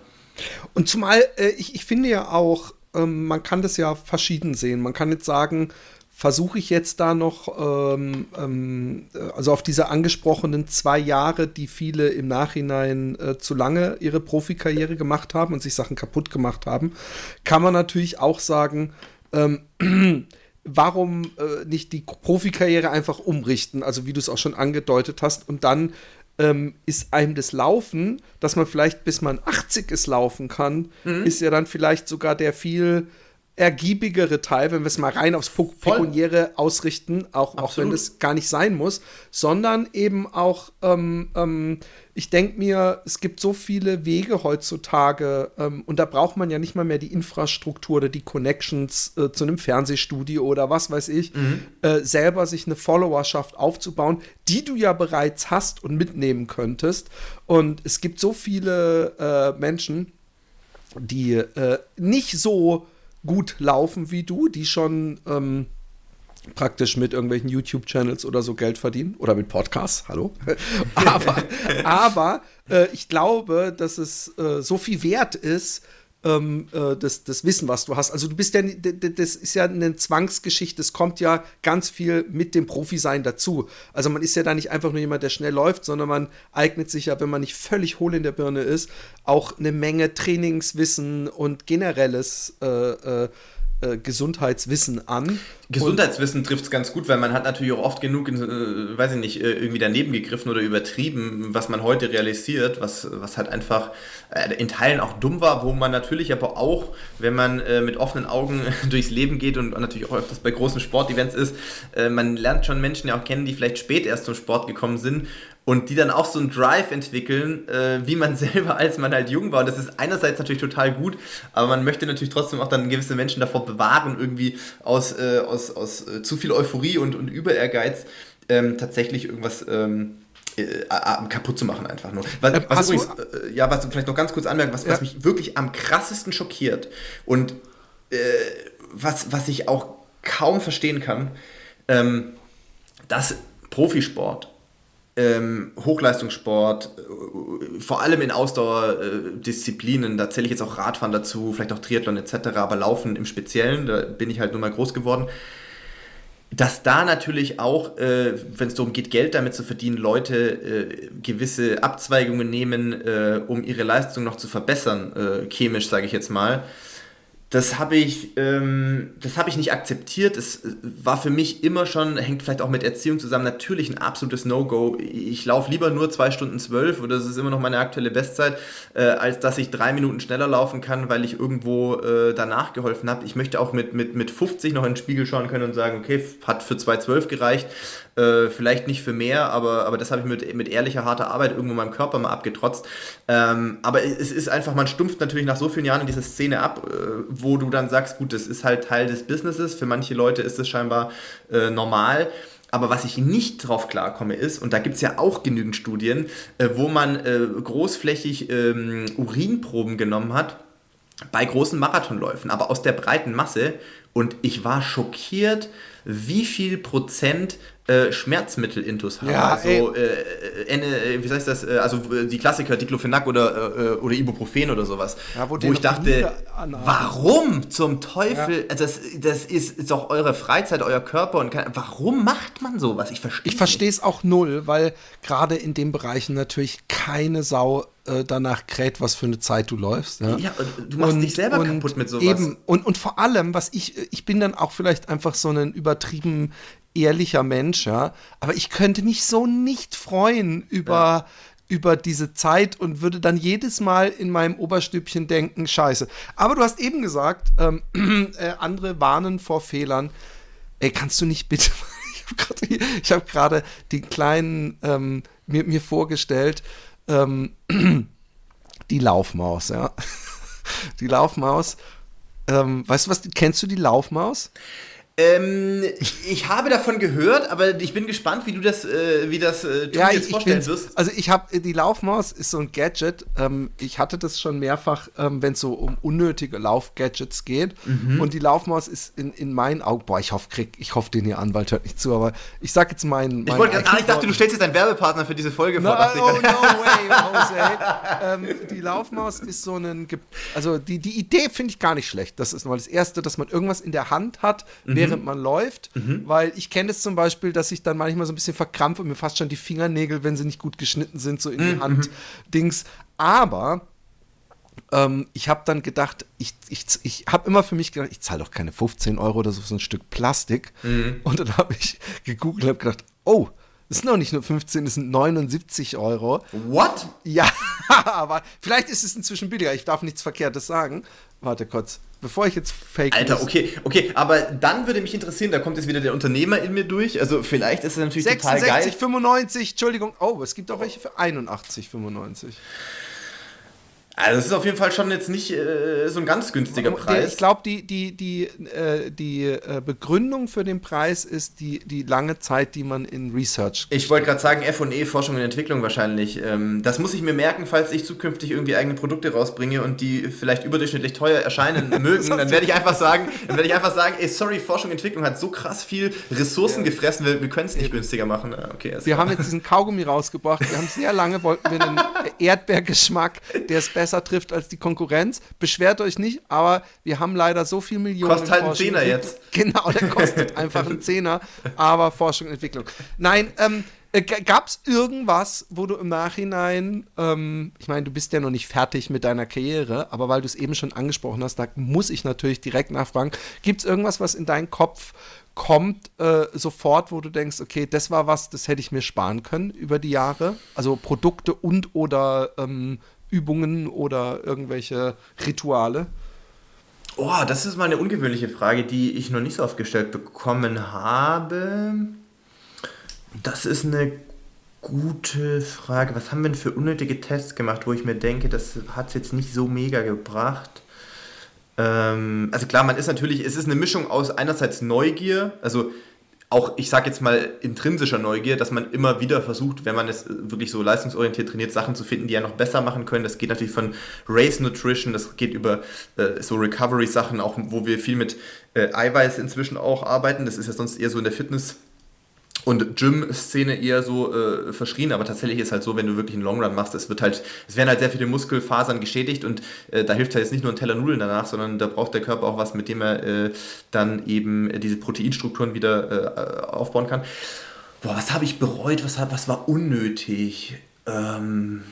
Und zumal ich, ich finde ja auch, ähm, man kann das ja verschieden sehen. Man kann jetzt sagen, versuche ich jetzt da noch, ähm, ähm, also auf diese angesprochenen zwei Jahre, die viele im Nachhinein äh, zu lange ihre Profikarriere gemacht haben und sich Sachen kaputt gemacht haben, kann man natürlich auch sagen, ähm, warum äh, nicht die Profikarriere einfach umrichten, also wie du es auch schon angedeutet hast, und dann ähm, ist einem das Laufen, dass man vielleicht bis man 80 ist laufen kann, mhm. ist ja dann vielleicht sogar der viel ergiebigere Teil, wenn wir es mal rein aufs Pekuniäre ausrichten, auch, auch wenn es gar nicht sein muss, sondern eben auch, ähm, ähm, ich denke mir, es gibt so viele Wege heutzutage ähm, und da braucht man ja nicht mal mehr die Infrastruktur oder die Connections äh, zu einem Fernsehstudio oder was weiß ich, mhm. äh, selber sich eine Followerschaft aufzubauen, die du ja bereits hast und mitnehmen könntest. Und es gibt so viele äh, Menschen, die äh, nicht so gut laufen wie du, die schon ähm, praktisch mit irgendwelchen YouTube-Channels oder so Geld verdienen oder mit Podcasts, hallo. aber aber äh, ich glaube, dass es äh, so viel wert ist, ähm, äh, das, das Wissen, was du hast. Also du bist ja, das ist ja eine Zwangsgeschichte, es kommt ja ganz viel mit dem Profi-Sein dazu. Also man ist ja da nicht einfach nur jemand, der schnell läuft, sondern man eignet sich ja, wenn man nicht völlig hohl in der Birne ist, auch eine Menge Trainingswissen und generelles äh, äh, äh, Gesundheitswissen an. Gesundheitswissen trifft es ganz gut, weil man hat natürlich auch oft genug, äh, weiß ich nicht, äh, irgendwie daneben gegriffen oder übertrieben, was man heute realisiert, was, was halt einfach äh, in Teilen auch dumm war, wo man natürlich aber auch, wenn man mit offenen Augen durchs Leben geht und, und natürlich auch öfters bei großen Sportevents ist, man lernt schon Menschen ja auch kennen, die vielleicht spät erst zum Sport gekommen sind und die dann auch so einen Drive entwickeln, äh, wie man selber, als man halt jung war. Und das ist einerseits natürlich total gut, aber man möchte natürlich trotzdem auch dann gewisse Menschen davor bewahren, irgendwie aus, äh, aus, aus äh, zu viel Euphorie und, und Überehrgeiz ähm, tatsächlich irgendwas ähm, äh, kaputt zu machen einfach nur. Was, äh, was übrigens, äh, ja, was vielleicht noch ganz kurz anmerken, was, ja. was mich wirklich am krassesten schockiert und was, was ich auch kaum verstehen kann, ähm, dass Profisport ähm, Hochleistungssport, äh, vor allem in Ausdauerdisziplinen, da zähle ich jetzt auch Radfahren dazu, vielleicht auch Triathlon etc., aber Laufen im Speziellen, da bin ich halt nur mal groß geworden. Dass da natürlich auch, äh, wenn es darum geht, Geld damit zu verdienen, Leute äh, gewisse Abzweigungen nehmen, äh, um ihre Leistung noch zu verbessern, chemisch sage ich jetzt mal, das habe ich, ähm, das ich nicht akzeptiert. Es äh, war für mich immer schon, hängt vielleicht auch mit Erziehung zusammen, natürlich ein absolutes No-Go. Ich laufe lieber nur zwei Stunden zwölf oder das ist immer noch meine aktuelle Bestzeit, äh, als dass ich drei Minuten schneller laufen kann, weil ich irgendwo äh, danach geholfen habe. Ich möchte auch mit, mit, mit 50 noch in den Spiegel schauen können und sagen, okay, hat für 2,12 gereicht. Äh, vielleicht nicht für mehr, aber, aber das habe ich mit, mit ehrlicher, harter Arbeit irgendwo meinem Körper mal abgetrotzt. Ähm, aber es ist einfach, man stumpft natürlich nach so vielen Jahren in dieser Szene ab, äh, wo du dann sagst, gut, das ist halt Teil des Businesses. Für manche Leute ist das scheinbar äh, normal. Aber was ich nicht drauf klarkomme ist, und da gibt es ja auch genügend Studien, äh, wo man äh, großflächig ähm, Urinproben genommen hat bei großen Marathonläufen, aber aus der breiten Masse Und ich war schockiert, wie viel Prozent äh, Schmerzmittel-Intus haben. Ja, also, äh, äh, wie heißt das? Äh, also die Klassiker, Diclofenac oder, äh, oder Ibuprofen oder sowas. Ja, wo, wo ich dachte, warum zum Teufel? Ja. Das, das ist, ist doch eure Freizeit, euer Körper. und kann, Warum macht man sowas? Ich verstehe Ich verstehe es auch null, weil gerade in den Bereichen natürlich keine Sau äh, danach kräht, was für eine Zeit du läufst. Ja, ja du machst und, dich selber kaputt mit sowas. Eben, und, und vor allem, was ich, ich bin dann auch vielleicht einfach so ein übertrieben ehrlicher Mensch, ja. Aber ich könnte mich so nicht freuen über, ja. über diese Zeit und würde dann jedes Mal in meinem Oberstübchen denken, scheiße. Aber du hast eben gesagt, ähm, äh, andere warnen vor Fehlern. Ey, kannst du nicht bitte. ich habe gerade den kleinen ähm, mir, mir vorgestellt, ähm, die Laufmaus, ja. Die Laufmaus. Ähm, weißt du was, kennst du die Laufmaus? Ähm, ich habe davon gehört, aber ich bin gespannt, wie du das, äh, wie das äh, ja, jetzt vorstellen wirst. Also ich habe die Laufmaus ist so ein Gadget. Ähm, ich hatte das schon mehrfach, ähm, wenn es so um unnötige Laufgadgets geht. Mhm. Und die Laufmaus ist in, in meinen Augen, boah, ich hoffe, krieg, ich hoffe, den ihr Anwalt hört nicht zu, aber ich sag jetzt meinen. Mein ich, wollte, ah, ich dachte, du stellst jetzt deinen Werbepartner für diese Folge no, vor. Oh, no way, Jose. ähm, die Laufmaus ist so ein, also die, die Idee finde ich gar nicht schlecht. Das ist mal das Erste, dass man irgendwas in der Hand hat, mhm während man läuft, mhm. weil ich kenne es zum Beispiel, dass ich dann manchmal so ein bisschen verkrampfe und mir fast schon die Fingernägel, wenn sie nicht gut geschnitten sind, so in die mhm. Hand Dings. Aber ähm, ich habe dann gedacht, ich, ich, ich habe immer für mich gedacht, ich zahle doch keine 15 Euro oder so für so ein Stück Plastik. Mhm. Und dann habe ich gegoogelt und habe gedacht, oh, das sind noch nicht nur 15, das sind 79 Euro. What? Ja, aber vielleicht ist es inzwischen billiger. Ich darf nichts Verkehrtes sagen. Warte kurz bevor ich jetzt fake. Alter, okay, okay, aber dann würde mich interessieren, da kommt jetzt wieder der Unternehmer in mir durch. Also vielleicht ist es natürlich 66, total geil. 95, Entschuldigung. Oh, es gibt auch welche für 81,95. Also es ist auf jeden Fall schon jetzt nicht äh, so ein ganz günstiger Preis. Ich glaube, die, die, die, äh, die äh, Begründung für den Preis ist die, die lange Zeit, die man in Research. Ich wollte gerade sagen, FE, Forschung und Entwicklung wahrscheinlich. Ähm, das muss ich mir merken, falls ich zukünftig irgendwie eigene Produkte rausbringe und die vielleicht überdurchschnittlich teuer erscheinen mögen. dann werde ich einfach sagen, dann werde ich einfach sagen, ey, sorry, Forschung und Entwicklung hat so krass viel Ressourcen ja. gefressen, wir, wir können es nicht günstiger machen. Okay, wir klar. haben jetzt diesen Kaugummi rausgebracht. Wir haben sehr lange wollten wir einen Erdbeergeschmack, der ist besser besser trifft als die Konkurrenz. Beschwert euch nicht, aber wir haben leider so viel Millionen. Kostet halt einen Zehner jetzt. Genau, der kostet einfach einen Zehner, aber Forschung und Entwicklung. Nein, ähm, äh, Gab es irgendwas, wo du im Nachhinein, ähm, ich meine, du bist ja noch nicht fertig mit deiner Karriere, aber weil du es eben schon angesprochen hast, da muss ich natürlich direkt nachfragen, gibt es irgendwas, was in deinen Kopf kommt äh, sofort, wo du denkst, okay, das war was, das hätte ich mir sparen können über die Jahre? Also Produkte und oder ähm, Übungen oder irgendwelche Rituale? Oh, das ist mal eine ungewöhnliche Frage, die ich noch nicht so oft gestellt bekommen habe. Das ist eine gute Frage. Was haben wir denn für unnötige Tests gemacht, wo ich mir denke, das hat es jetzt nicht so mega gebracht? Ähm, also klar, man ist natürlich, es ist eine Mischung aus einerseits Neugier, also auch, ich sage jetzt mal, intrinsischer Neugier, dass man immer wieder versucht, wenn man es wirklich so leistungsorientiert trainiert, Sachen zu finden, die ja noch besser machen können. Das geht natürlich von Race Nutrition, das geht über äh, so Recovery-Sachen, auch wo wir viel mit äh, Eiweiß inzwischen auch arbeiten. Das ist ja sonst eher so in der Fitness- und Gym-Szene eher so äh, verschrien, aber tatsächlich ist halt so, wenn du wirklich einen Long Run machst, es wird halt, es werden halt sehr viele Muskelfasern geschädigt und äh, da hilft halt jetzt nicht nur ein Teller Nudeln danach, sondern da braucht der Körper auch was, mit dem er äh, dann eben diese Proteinstrukturen wieder äh, aufbauen kann. Boah, was habe ich bereut? Was, was war unnötig? Ähm,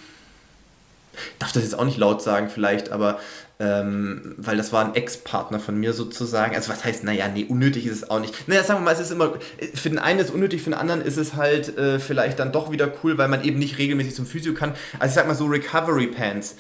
darf das jetzt auch nicht laut sagen vielleicht, aber ähm, weil das war ein Ex-Partner von mir sozusagen. Also was heißt, naja, nee, unnötig ist es auch nicht. Naja, sagen wir mal, es ist immer, für den einen ist es unnötig, für den anderen ist es halt äh, vielleicht dann doch wieder cool, weil man eben nicht regelmäßig zum Physio kann. Also ich sag mal so Recovery Pants,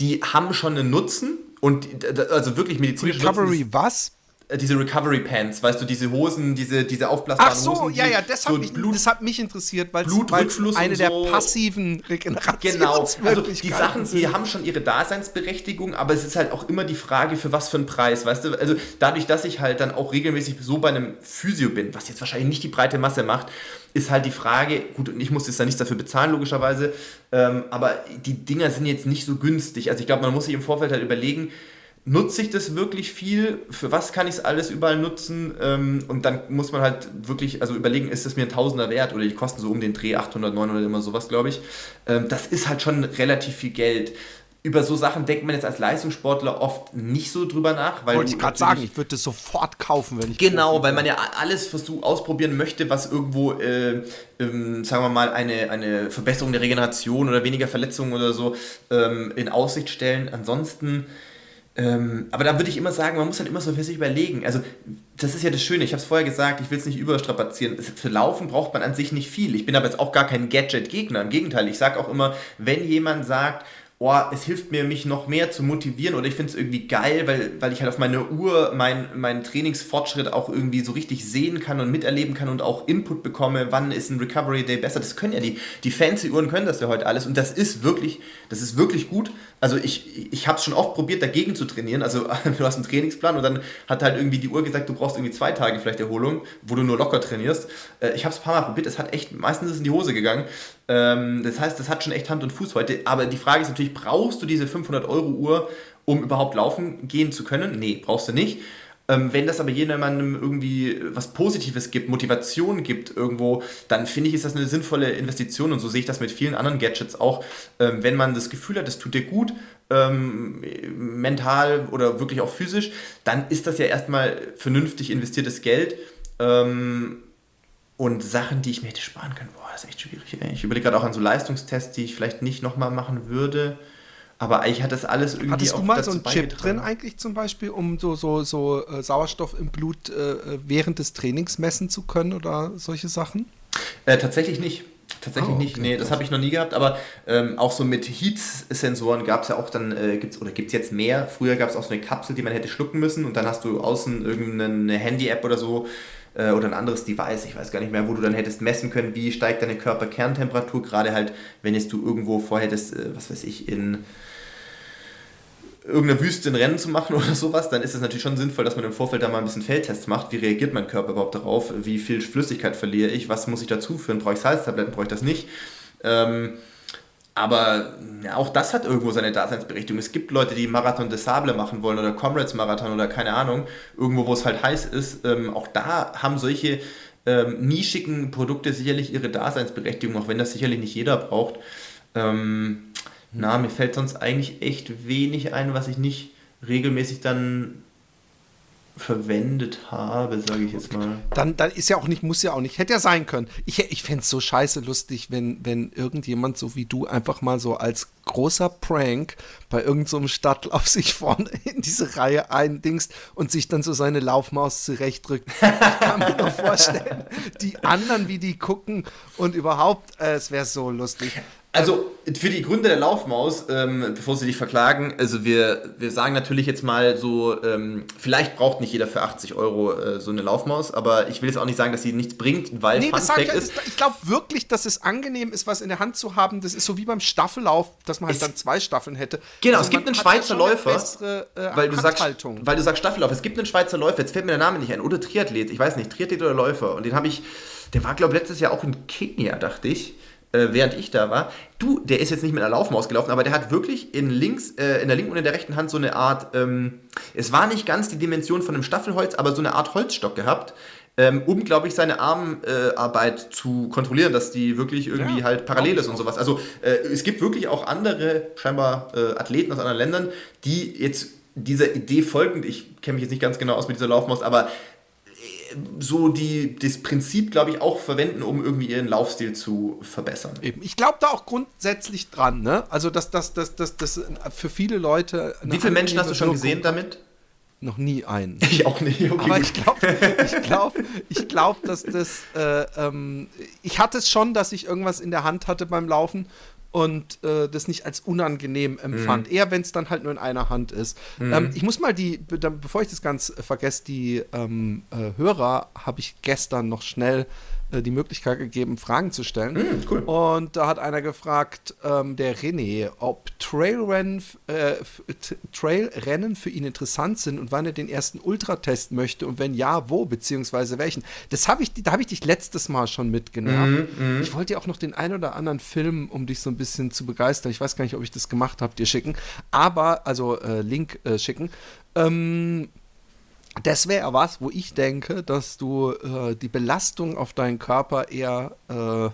die haben schon einen Nutzen und also wirklich medizinische Recovery was? Äh, diese Recovery Pants, weißt du, diese Hosen, diese, diese aufblasbaren Hosen. Ach so, Hosen, ja, ja, das, so hat mich, Blut, das hat mich interessiert, weil es eine so. der passiven Regenerations Genau, also die Sachen, die haben schon ihre Daseinsberechtigung, aber es ist halt auch immer die Frage, für was für einen Preis, weißt du, also dadurch, dass ich halt dann auch regelmäßig so bei einem Physio bin, was jetzt wahrscheinlich nicht die breite Masse macht, ist halt die Frage, gut, und ich muss jetzt da nichts dafür bezahlen, logischerweise, ähm, aber die Dinger sind jetzt nicht so günstig, also ich glaube, man muss sich im Vorfeld halt überlegen, nutze ich das wirklich viel? Für was kann ich es alles überall nutzen? Ähm, und dann muss man halt wirklich, also überlegen, ist es mir ein Tausender wert oder die kosten so um den Dreh 800, 900, immer sowas, glaube ich. Ähm, das ist halt schon relativ viel Geld über so Sachen denkt man jetzt als Leistungssportler oft nicht so drüber nach. Weil Wollte ich gerade sagen, ich würde das sofort kaufen, wenn ich. Genau, weil man ja alles versucht, ausprobieren möchte, was irgendwo, äh, ähm, sagen wir mal, eine, eine Verbesserung der Regeneration oder weniger Verletzungen oder so ähm, in Aussicht stellen. Ansonsten. Ähm, aber da würde ich immer sagen, man muss halt immer so für sich überlegen. Also, das ist ja das Schöne. Ich habe es vorher gesagt, ich will es nicht überstrapazieren. Für Laufen braucht man an sich nicht viel. Ich bin aber jetzt auch gar kein Gadget-Gegner. Im Gegenteil, ich sage auch immer, wenn jemand sagt, oh, es hilft mir, mich noch mehr zu motivieren oder ich finde es irgendwie geil, weil, weil ich halt auf meine Uhr meinen mein Trainingsfortschritt auch irgendwie so richtig sehen kann und miterleben kann und auch Input bekomme, wann ist ein Recovery Day besser. Das können ja die, die fancy Uhren können das ja heute alles und das ist wirklich, das ist wirklich gut. Also ich, ich habe es schon oft probiert, dagegen zu trainieren. Also du hast einen Trainingsplan und dann hat halt irgendwie die Uhr gesagt, du brauchst irgendwie zwei Tage vielleicht Erholung, wo du nur locker trainierst. Äh, ich habe es ein paar Mal probiert, es hat echt, meistens ist in die Hose gegangen. Ähm, das heißt, das hat schon echt Hand und Fuß heute. Aber die Frage ist natürlich, brauchst du diese 500 Euro Uhr, um überhaupt laufen gehen zu können? Nee, brauchst du nicht. Ähm, wenn das aber jemandem irgendwie was Positives gibt, Motivation gibt irgendwo, dann finde ich, ist das eine sinnvolle Investition und so sehe ich das mit vielen anderen Gadgets auch. Ähm, wenn man das Gefühl hat, es tut dir gut, ähm, mental oder wirklich auch physisch, dann ist das ja erstmal vernünftig investiertes Geld. Ähm, und Sachen, die ich mir hätte sparen können, das ist echt schwierig. Ey. Ich überlege gerade auch an so Leistungstests, die ich vielleicht nicht nochmal machen würde. Aber eigentlich hat das alles irgendwie Hattest du mal so einen Chip drin eigentlich zum Beispiel, um so, so, so äh, Sauerstoff im Blut äh, während des Trainings messen zu können oder solche Sachen? Äh, tatsächlich nicht. Tatsächlich oh, okay, nicht. Nee, das habe ich noch nie gehabt, aber ähm, auch so mit Heat-Sensoren gab es ja auch dann, äh, gibt's, oder gibt es jetzt mehr. Früher gab es auch so eine Kapsel, die man hätte schlucken müssen und dann hast du außen irgendeine Handy-App oder so äh, oder ein anderes Device, ich weiß gar nicht mehr, wo du dann hättest messen können, wie steigt deine Körperkerntemperatur, gerade halt, wenn jetzt du irgendwo vorhättest, äh, was weiß ich, in irgendeiner Wüste ein Rennen zu machen oder sowas, dann ist es natürlich schon sinnvoll, dass man im Vorfeld da mal ein bisschen Feldtests macht. Wie reagiert mein Körper überhaupt darauf? Wie viel Flüssigkeit verliere ich? Was muss ich dazu führen? Brauche ich Salztabletten? Brauche ich das nicht? Ähm, aber ja, auch das hat irgendwo seine Daseinsberechtigung. Es gibt Leute, die Marathon des Sable machen wollen oder Comrades Marathon oder keine Ahnung, irgendwo, wo es halt heiß ist. Ähm, auch da haben solche ähm, nischigen Produkte sicherlich ihre Daseinsberechtigung, auch wenn das sicherlich nicht jeder braucht. Ähm, na, mir fällt sonst eigentlich echt wenig ein, was ich nicht regelmäßig dann verwendet habe, sage ich jetzt mal. Dann, dann ist ja auch nicht, muss ja auch nicht, hätte ja sein können. Ich, ich fände es so scheiße lustig, wenn, wenn irgendjemand so wie du einfach mal so als großer Prank bei irgendeinem so Stadtlauf sich vorne in diese Reihe eindingst und sich dann so seine Laufmaus zurechtdrückt. Ich kann mir nur vorstellen, die anderen, wie die gucken und überhaupt, äh, es wäre so lustig. Also für die Gründer der Laufmaus, ähm, bevor sie dich verklagen, also wir, wir sagen natürlich jetzt mal so, ähm, vielleicht braucht nicht jeder für 80 Euro äh, so eine Laufmaus, aber ich will jetzt auch nicht sagen, dass sie nichts bringt, weil nee, Fun ich, ist. Ich glaube wirklich, dass es angenehm ist, was in der Hand zu haben. Das ist so wie beim Staffellauf, dass man halt dann zwei Staffeln hätte. Genau, also es gibt einen Schweizer Läufer, bessere, äh, weil, du sagst, weil du sagst Staffellauf. Es gibt einen Schweizer Läufer, jetzt fällt mir der Name nicht ein, oder Triathlet, ich weiß nicht, Triathlet oder Läufer. Und den habe ich, der war glaube ich letztes Jahr auch in Kenia, dachte ich äh, während ich da war. Du, der ist jetzt nicht mit einer Laufmaus gelaufen, aber der hat wirklich in links, äh, in der linken und in der rechten Hand so eine Art, ähm, es war nicht ganz die Dimension von einem Staffelholz, aber so eine Art Holzstock gehabt. Ähm, um, glaube ich, seine Armarbeit äh, zu kontrollieren, dass die wirklich irgendwie ja, halt parallel ist und sowas. Also äh, es gibt wirklich auch andere, scheinbar äh, Athleten aus anderen Ländern, die jetzt dieser Idee folgend, ich kenne mich jetzt nicht ganz genau aus mit dieser Laufmaus, aber so die, das Prinzip, glaube ich, auch verwenden, um irgendwie ihren Laufstil zu verbessern. Eben. Ich glaube da auch grundsätzlich dran, ne? Also, dass das, das, das, das für viele Leute. Wie viele Menschen hast du schon gesehen damit? Noch nie einen. Ich auch nicht. Okay, Aber ich glaube, ich glaube, ich glaube, dass das. Äh, ähm, ich hatte es schon, dass ich irgendwas in der Hand hatte beim Laufen und äh, das nicht als unangenehm empfand. Mhm. Eher, wenn es dann halt nur in einer Hand ist. Mhm. Ähm, ich muss mal die, bevor ich das ganz äh, vergesse, die ähm, äh, Hörer habe ich gestern noch schnell die Möglichkeit gegeben, Fragen zu stellen. Mm, cool. Und da hat einer gefragt, ähm, der René, ob Trailrennen, äh, Trailrennen für ihn interessant sind und wann er den ersten Ultratest möchte und wenn ja, wo, beziehungsweise welchen. Das habe ich, da habe ich dich letztes Mal schon mitgenervt. Mm, mm. Ich wollte dir auch noch den ein oder anderen Film, um dich so ein bisschen zu begeistern. Ich weiß gar nicht, ob ich das gemacht habe, dir schicken. Aber, also äh, Link äh, schicken. Ähm, das wäre was, wo ich denke, dass du äh, die Belastung auf deinen Körper eher äh,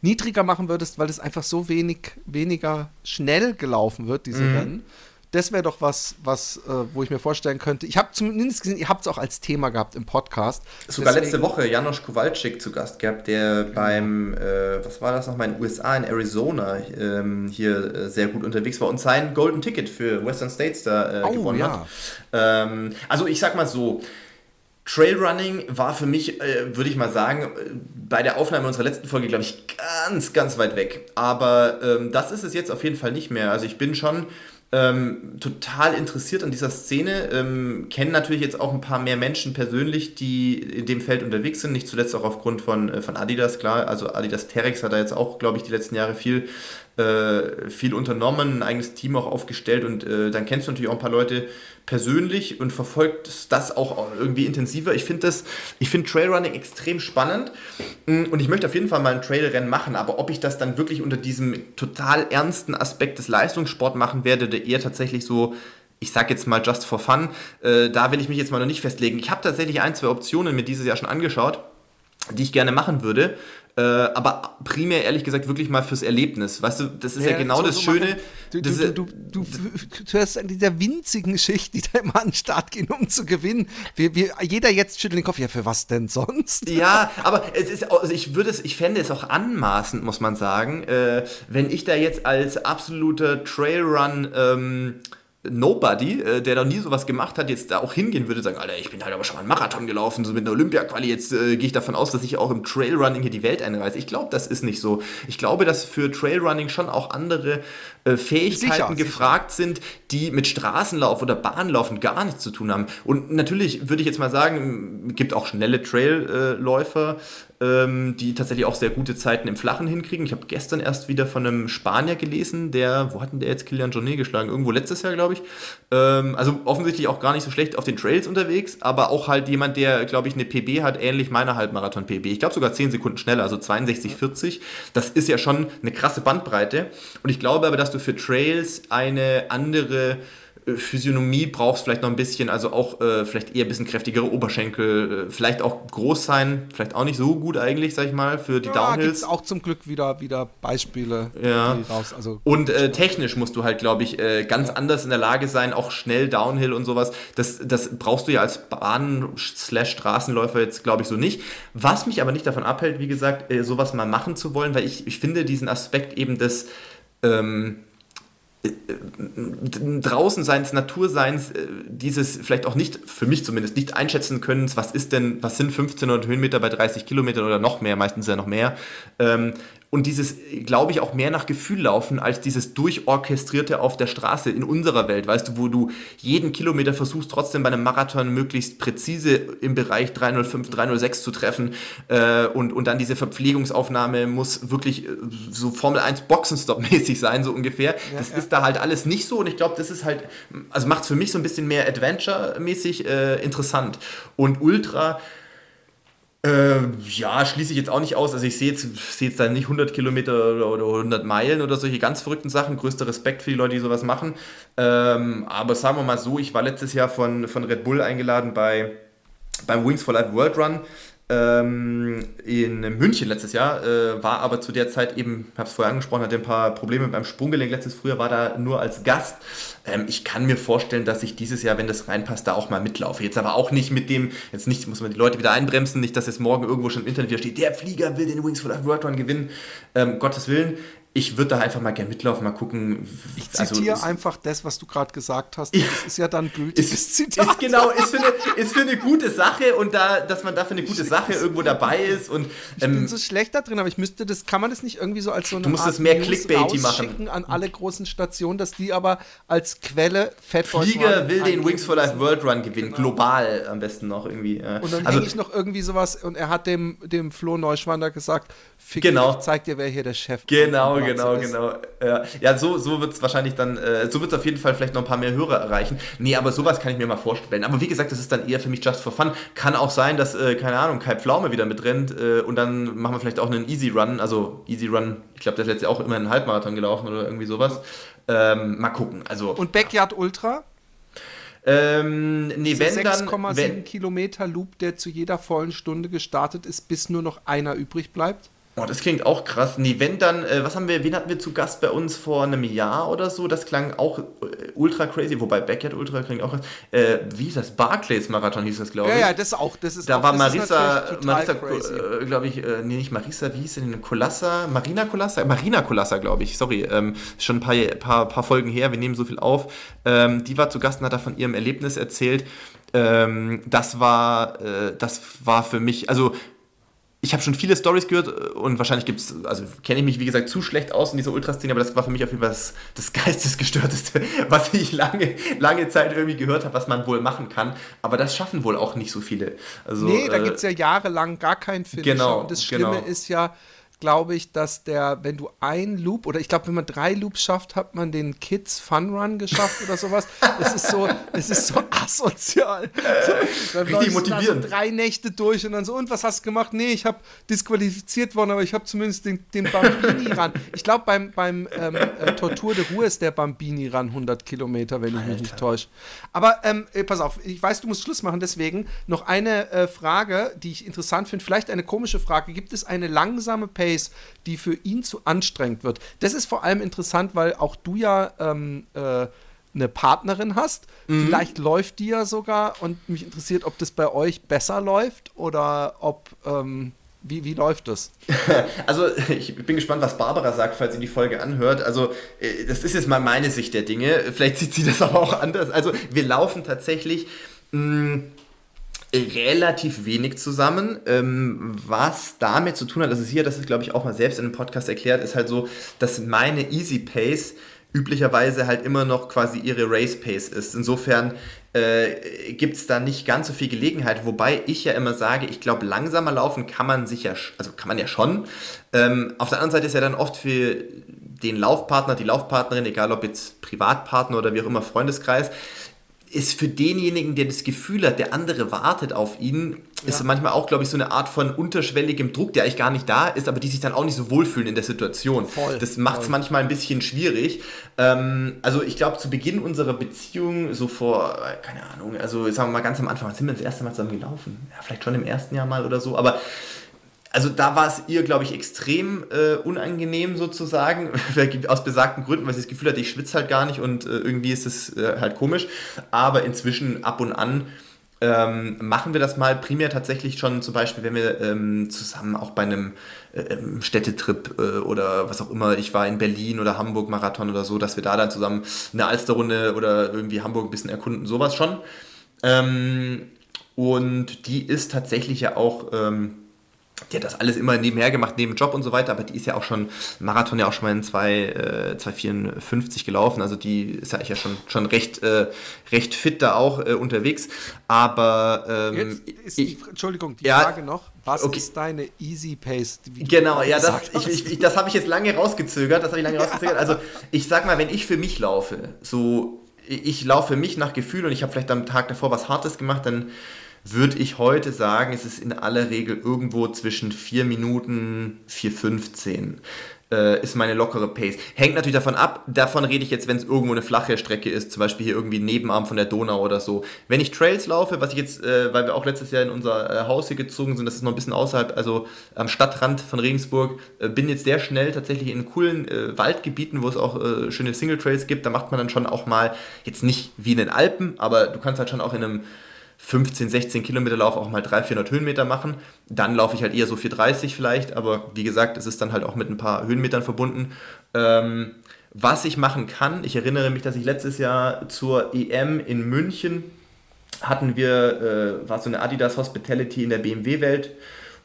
niedriger machen würdest, weil es einfach so wenig weniger schnell gelaufen wird, diese mhm. Rennen das wäre doch was, was äh, wo ich mir vorstellen könnte. Ich habe zumindest gesehen, ihr habt es auch als Thema gehabt im Podcast. Sogar Deswegen, letzte Woche Janosch Kowalczyk zu Gast gehabt, der genau. beim, äh, was war das nochmal, in den USA, in Arizona ähm, hier äh, sehr gut unterwegs war und sein Golden Ticket für Western States da äh, oh, gewonnen ja. hat. Ähm, also ich sag mal so, Trailrunning war für mich, äh, würde ich mal sagen, äh, bei der Aufnahme unserer letzten Folge, glaube ich, ganz, ganz weit weg. Aber ähm, das ist es jetzt auf jeden Fall nicht mehr. Also ich bin schon ähm, total interessiert an dieser Szene, ähm, kennen natürlich jetzt auch ein paar mehr Menschen persönlich, die in dem Feld unterwegs sind, nicht zuletzt auch aufgrund von, äh, von Adidas, klar, also Adidas Terex hat da jetzt auch, glaube ich, die letzten Jahre viel äh, viel unternommen, ein eigenes Team auch aufgestellt und äh, dann kennst du natürlich auch ein paar Leute persönlich und verfolgt das auch irgendwie intensiver. Ich finde das, ich finde Trailrunning extrem spannend mm, und ich möchte auf jeden Fall mal ein Trailrennen machen, aber ob ich das dann wirklich unter diesem total ernsten Aspekt des Leistungssports machen werde, der eher tatsächlich so ich sag jetzt mal just for fun, äh, da will ich mich jetzt mal noch nicht festlegen. Ich habe tatsächlich ein, zwei Optionen mir dieses Jahr schon angeschaut, die ich gerne machen würde. Äh, aber primär ehrlich gesagt wirklich mal fürs Erlebnis. Weißt du, das ist ja, ja genau so, das so Schöne. Du, du, du, du, hörst an dieser winzigen Schicht, die da immer an den Start gehen, um zu gewinnen. Wir, wir, jeder jetzt schüttelt den Kopf, ja, für was denn sonst? Ja, aber es ist, also ich würde es, ich fände es auch anmaßend, muss man sagen, äh, wenn ich da jetzt als absoluter Trailrun ähm, Nobody, äh, der noch nie sowas gemacht hat, jetzt da auch hingehen würde, sagen, Alter, ich bin halt aber schon mal einen Marathon gelaufen, so mit einer Olympia-Quali, jetzt äh, gehe ich davon aus, dass ich auch im Trailrunning hier die Welt einreise. Ich glaube, das ist nicht so. Ich glaube, dass für Trailrunning schon auch andere äh, Fähigkeiten sicher, gefragt sicher. sind, die mit Straßenlauf oder Bahnlaufen gar nichts zu tun haben. Und natürlich würde ich jetzt mal sagen, es gibt auch schnelle Trailläufer, ähm, die tatsächlich auch sehr gute Zeiten im Flachen hinkriegen. Ich habe gestern erst wieder von einem Spanier gelesen, der, wo hat denn der jetzt Kilian Jornet geschlagen? Irgendwo letztes Jahr, glaube ich. Ähm, also offensichtlich auch gar nicht so schlecht auf den Trails unterwegs, aber auch halt jemand, der, glaube ich, eine PB hat, ähnlich meiner Halbmarathon-PB. Ich glaube sogar 10 Sekunden schneller, also 62,40. Das ist ja schon eine krasse Bandbreite. Und ich glaube aber, dass du für Trails eine andere Physiognomie brauchst vielleicht noch ein bisschen, also auch äh, vielleicht eher ein bisschen kräftigere Oberschenkel, äh, vielleicht auch groß sein, vielleicht auch nicht so gut eigentlich, sag ich mal, für die ja, Downhills. auch zum Glück wieder, wieder Beispiele. Ja. Raus, also Und äh, technisch musst du halt, glaube ich, äh, ganz ja. anders in der Lage sein, auch schnell Downhill und sowas. Das, das brauchst du ja als Bahn-Straßenläufer jetzt, glaube ich, so nicht. Was mich aber nicht davon abhält, wie gesagt, äh, sowas mal machen zu wollen, weil ich, ich finde diesen Aspekt eben des ähm, draußen seins, Naturseins, äh, dieses vielleicht auch nicht, für mich zumindest, nicht einschätzen können, was ist denn, was sind 1500 Höhenmeter bei 30 Kilometern oder noch mehr, meistens ja noch mehr, ähm, und dieses, glaube ich, auch mehr nach Gefühl laufen als dieses durchorchestrierte auf der Straße in unserer Welt, weißt du, wo du jeden Kilometer versuchst, trotzdem bei einem Marathon möglichst präzise im Bereich 305, 306 zu treffen äh, und, und dann diese Verpflegungsaufnahme muss wirklich äh, so Formel 1 Boxenstopp-mäßig sein, so ungefähr. Ja, das ja. ist da halt alles nicht so und ich glaube, das ist halt, also macht es für mich so ein bisschen mehr Adventure-mäßig äh, interessant. Und Ultra, äh, ja, schließe ich jetzt auch nicht aus. Also ich sehe jetzt, sehe jetzt da nicht 100 Kilometer oder 100 Meilen oder solche ganz verrückten Sachen. Größter Respekt für die Leute, die sowas machen. Ähm, aber sagen wir mal so, ich war letztes Jahr von, von Red Bull eingeladen bei, beim Wings for Life World Run ähm, in München letztes Jahr, äh, war aber zu der Zeit eben, ich habe es vorher angesprochen, hatte ein paar Probleme beim Sprunggelenk letztes Frühjahr, war da nur als Gast. Ähm, ich kann mir vorstellen, dass ich dieses Jahr, wenn das reinpasst, da auch mal mitlaufe. Jetzt aber auch nicht mit dem, jetzt nicht, muss man die Leute wieder einbremsen, nicht, dass jetzt morgen irgendwo schon im Internet wieder steht, der Flieger will den Wings for Life World Run gewinnen. Ähm, Gottes Willen ich würde da einfach mal gerne mitlaufen, mal gucken. Ich zitiere also, einfach das, was du gerade gesagt hast. Das ist ja dann gültiges ist, Zitat. Ist genau, ist für, eine, ist für eine gute Sache und da, dass man da für eine gute Sache irgendwo dabei ist. Und, ich ähm, bin so schlecht da drin, aber ich müsste das, kann man das nicht irgendwie so als so eine Du musst Art das mehr Clickbaity machen. an alle großen Stationen, dass die aber als Quelle Fatboys Flieger will den Wings for Life World Run gewinnen, genau. global am besten noch irgendwie. Und dann also, ich noch irgendwie sowas und er hat dem, dem Flo Neuschwander gesagt, Fick genau. ich zeig dir, wer hier der Chef Genau, genau, genau. Ja, ja so, so wird es wahrscheinlich dann, äh, so wird es auf jeden Fall vielleicht noch ein paar mehr Hörer erreichen. Nee, aber sowas kann ich mir mal vorstellen. Aber wie gesagt, das ist dann eher für mich just for fun. Kann auch sein, dass, äh, keine Ahnung, Kai Pflaume wieder mitrennt äh, und dann machen wir vielleicht auch einen Easy Run. Also Easy Run, ich glaube, der ist letztes Jahr auch immer einen Halbmarathon gelaufen oder irgendwie sowas. Ähm, mal gucken. Also, und Backyard Ultra? Ähm, nee, wenn 6,7 Kilometer Loop, der zu jeder vollen Stunde gestartet ist, bis nur noch einer übrig bleibt? Oh, das klingt auch krass. Nee, wenn dann, äh, was haben wir, wen hatten wir zu Gast bei uns vor einem Jahr oder so? Das klang auch äh, ultra crazy, wobei Backyard Ultra klingt auch krass. Äh, wie hieß das? Barclays Marathon hieß das, glaube ich. Ja, ja, das auch. Das ist da auch, war Marisa, Marisa äh, glaube ich, äh, nee, nicht Marisa, wie hieß denn? Colassa? Marina Colassa? Marina Colassa, glaube ich, sorry. Ähm, schon ein paar, paar, paar Folgen her, wir nehmen so viel auf. Ähm, die war zu Gast und hat da von ihrem Erlebnis erzählt. Ähm, das war, äh, das war für mich, also ich habe schon viele Stories gehört äh, und wahrscheinlich gibt es, also kenne ich mich wie gesagt zu schlecht aus in dieser Ultraszene, aber das war für mich auf jeden Fall das, das Geistesgestörteste, was ich lange, lange Zeit irgendwie gehört habe, was man wohl machen kann. Aber das schaffen wohl auch nicht so viele. Also, nee, da äh, gibt es ja jahrelang gar keinen Finisher. Genau, und das Schlimme genau. ist ja, glaube ich, dass der, wenn du ein Loop oder ich glaube, wenn man drei Loops schafft, hat man den Kids Fun Run geschafft oder sowas. Es ist so, es ist so asozial. So, Richtig motivierend. Drei Nächte durch und dann so, und was hast du gemacht? Nee, ich habe disqualifiziert worden, aber ich habe zumindest den, den Bambini ran. Ich glaube, beim, beim ähm, äh, Tortur de Ruhe ist der Bambini ran 100 Kilometer, wenn ich Alter. mich nicht täusche. Aber ähm, äh, pass auf, ich weiß, du musst Schluss machen, deswegen noch eine äh, Frage, die ich interessant finde, vielleicht eine komische Frage. Gibt es eine langsame Pace Pace, die für ihn zu anstrengend wird. Das ist vor allem interessant, weil auch du ja ähm, äh, eine Partnerin hast. Mhm. Vielleicht läuft die ja sogar und mich interessiert, ob das bei euch besser läuft oder ob. Ähm, wie, wie läuft das? Also, ich bin gespannt, was Barbara sagt, falls sie die Folge anhört. Also, äh, das ist jetzt mal meine Sicht der Dinge. Vielleicht sieht sie das aber auch anders. Also, wir laufen tatsächlich. Mh, mm, relativ wenig zusammen. Ähm, was damit zu tun hat, das ist hier, das ist glaube ich auch mal selbst in einem Podcast erklärt, ist halt so, dass meine Easy Pace üblicherweise halt immer noch quasi ihre Race Pace ist. Insofern äh, gibt es da nicht ganz so viel Gelegenheit, wobei ich ja immer sage, ich glaube, langsamer laufen kann man sich ja, also kann man ja schon. Ähm, auf der anderen Seite ist ja dann oft für den Laufpartner, die Laufpartnerin, egal ob jetzt Privatpartner oder wie auch immer Freundeskreis, ist für denjenigen, der das Gefühl hat, der andere wartet auf ihn, ja. ist manchmal auch, glaube ich, so eine Art von unterschwelligem Druck, der eigentlich gar nicht da ist, aber die sich dann auch nicht so wohlfühlen in der Situation. Voll, das macht es manchmal ein bisschen schwierig. Ähm, also ich glaube, zu Beginn unserer Beziehung, so vor, keine Ahnung, also sagen wir mal ganz am Anfang, sind wir das erste Mal zusammen gelaufen? Ja, vielleicht schon im ersten Jahr mal oder so, aber also da war es ihr, glaube ich, extrem äh, unangenehm sozusagen, aus besagten Gründen, weil sie das Gefühl hatte, ich schwitze halt gar nicht und äh, irgendwie ist es äh, halt komisch. Aber inzwischen ab und an ähm, machen wir das mal primär tatsächlich schon zum Beispiel, wenn wir ähm, zusammen auch bei einem äh, ähm, Städtetrip äh, oder was auch immer, ich war in Berlin oder Hamburg Marathon oder so, dass wir da dann zusammen eine Alsterrunde oder irgendwie Hamburg ein bisschen erkunden, sowas schon. Ähm, und die ist tatsächlich ja auch ähm, die hat das alles immer nebenher gemacht, neben Job und so weiter, aber die ist ja auch schon, Marathon ja auch schon mal in 2,54 äh, gelaufen, also die ist ja eigentlich ja schon, schon recht, äh, recht fit da auch äh, unterwegs, aber... Ähm, Jetzt die, Entschuldigung, die ja, Frage noch, was okay. ist deine Easy Pace? Genau, ja, das, ich, ich, das habe ich jetzt lange rausgezögert, das habe ich lange rausgezögert, also ich sag mal, wenn ich für mich laufe, so, ich laufe für mich nach Gefühl und ich habe vielleicht am Tag davor was Hartes gemacht, dann würde ich heute sagen, es ist in aller Regel irgendwo zwischen 4 Minuten, 4,15 äh, ist meine lockere Pace. Hängt natürlich davon ab, davon rede ich jetzt, wenn es irgendwo eine flache Strecke ist, zum Beispiel hier irgendwie Nebenarm von der Donau oder so. Wenn ich Trails laufe, was ich jetzt, äh, weil wir auch letztes Jahr in unser äh, Haus hier gezogen sind, das ist noch ein bisschen außerhalb, also am Stadtrand von Regensburg, äh, bin jetzt sehr schnell tatsächlich in coolen äh, Waldgebieten, wo es auch äh, schöne Single Trails gibt, da macht man dann schon auch mal, jetzt nicht wie in den Alpen, aber du kannst halt schon auch in einem 15, 16 Kilometer Lauf auch mal 300, 400 Höhenmeter machen. Dann laufe ich halt eher so 430 vielleicht, aber wie gesagt, es ist dann halt auch mit ein paar Höhenmetern verbunden. Ähm, was ich machen kann, ich erinnere mich, dass ich letztes Jahr zur EM in München hatten wir, äh, war so eine Adidas Hospitality in der BMW-Welt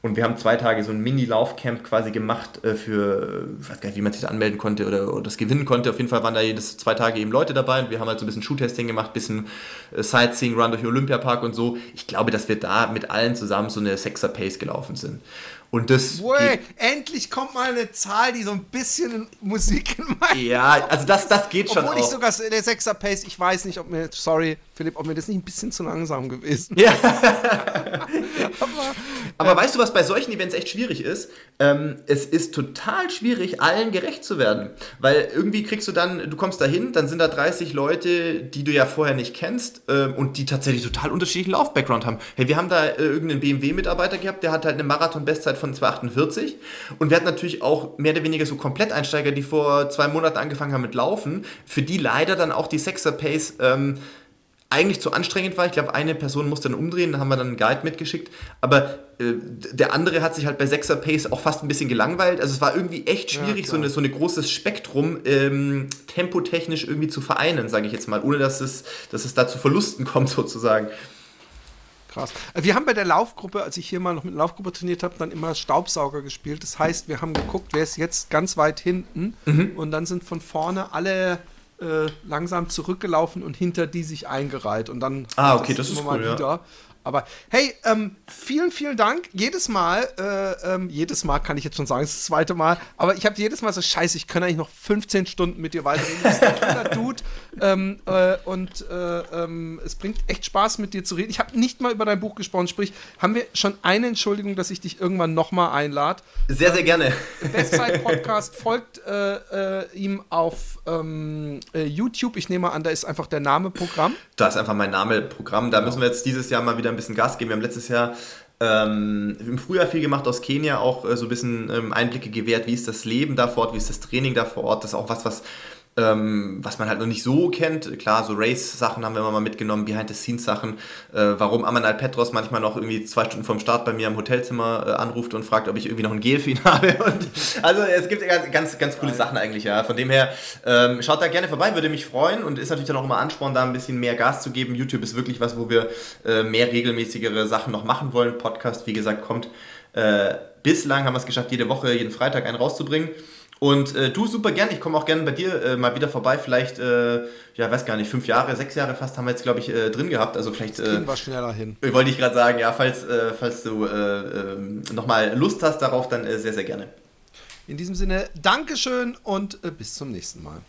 und wir haben zwei Tage so ein Mini-Laufcamp quasi gemacht äh, für, ich weiß gar nicht, wie man sich da anmelden konnte oder, oder, das gewinnen konnte. Auf jeden Fall waren da jedes zwei Tage eben Leute dabei und wir haben halt so ein bisschen Schuhtesting gemacht, bisschen äh, Sightseeing, Run durch den Olympiapark und so. Ich glaube, dass wir da mit allen zusammen so eine Sexer-Pace gelaufen sind. Und das. Wey, endlich kommt mal eine Zahl, die so ein bisschen Musik in meinen Ja, also das, das geht schon. Obwohl ich sogar der Sechser Pace, ich weiß nicht, ob mir, sorry, Philipp, ob mir das nicht ein bisschen zu langsam gewesen Ja. aber, aber äh, weißt du, was bei solchen Events echt schwierig ist? Ähm, es ist total schwierig, allen gerecht zu werden. Weil irgendwie kriegst du dann, du kommst da hin, dann sind da 30 Leute, die du ja vorher nicht kennst ähm, und die tatsächlich total unterschiedlichen Lauf-Background haben. Hey, wir haben da äh, irgendeinen BMW-Mitarbeiter gehabt, der hat halt eine Marathon-Bestzeit von 2,48. Und wir hatten natürlich auch mehr oder weniger so Kompletteinsteiger, die vor zwei Monaten angefangen haben mit Laufen, für die leider dann auch die Sexer Pace ähm, eigentlich zu anstrengend war. Ich glaube, eine Person musste dann umdrehen, da haben wir dann einen Guide mitgeschickt. Aber äh, der andere hat sich halt bei Sexer Pace auch fast ein bisschen gelangweilt. Also es war irgendwie echt schwierig, ja, so, eine, so ein großes Spektrum ähm, tempotechnisch irgendwie zu vereinen, sage ich jetzt mal, ohne dass es, dass es da zu Verlusten kommt sozusagen. Krass. Äh, wir haben bei der Laufgruppe, als ich hier mal noch mit der Laufgruppe trainiert habe, dann immer Staubsauger gespielt. Das heißt, wir haben geguckt, wer ist jetzt ganz weit hinten mhm. und dann sind von vorne alle äh, langsam zurückgelaufen und hinter die sich eingereiht und dann ah okay das, das ist cool, wieder. Ja. Aber hey, ähm, vielen, vielen Dank. Jedes Mal, äh, ähm, jedes Mal kann ich jetzt schon sagen, es ist das zweite Mal, aber ich habe jedes Mal so, scheiße, ich kann eigentlich noch 15 Stunden mit dir weiterreden. Du bist ein cooler Dude ähm, äh, und äh, ähm, es bringt echt Spaß, mit dir zu reden. Ich habe nicht mal über dein Buch gesprochen, sprich, haben wir schon eine Entschuldigung, dass ich dich irgendwann nochmal einlade. Sehr, sehr gerne. Bestzeit-Podcast folgt äh, äh, ihm auf ähm, äh, YouTube. Ich nehme an, da ist einfach der Name Programm. Da ist einfach mein Name Programm. Da müssen wir jetzt dieses Jahr mal wieder ein bisschen Gas geben. Wir haben letztes Jahr ähm, im Frühjahr viel gemacht aus Kenia, auch äh, so ein bisschen ähm, Einblicke gewährt, wie ist das Leben da vor Ort, wie ist das Training da vor Ort. Das ist auch was, was ähm, was man halt noch nicht so kennt. Klar, so Race-Sachen haben wir immer mal mitgenommen, Behind-the-Scenes-Sachen. Äh, warum Amanal Petros manchmal noch irgendwie zwei Stunden vorm Start bei mir im Hotelzimmer äh, anruft und fragt, ob ich irgendwie noch ein Gel für ihn habe. Und, also es gibt ganz, ganz, ganz coole Sachen eigentlich, ja. Von dem her, ähm, schaut da gerne vorbei, würde mich freuen und ist natürlich dann auch immer Ansporn, da ein bisschen mehr Gas zu geben. YouTube ist wirklich was, wo wir äh, mehr regelmäßigere Sachen noch machen wollen. Podcast, wie gesagt, kommt. Äh, bislang haben wir es geschafft, jede Woche, jeden Freitag einen rauszubringen. Und äh, du super gern, ich komme auch gerne bei dir äh, mal wieder vorbei. Vielleicht, äh, ja, weiß gar nicht, fünf Jahre, sechs Jahre fast haben wir jetzt, glaube ich, äh, drin gehabt. Also vielleicht. Das wir schneller hin. Äh, wollte ich gerade sagen, ja, falls, äh, falls du äh, äh, nochmal Lust hast darauf, dann äh, sehr, sehr gerne. In diesem Sinne, Dankeschön und bis zum nächsten Mal.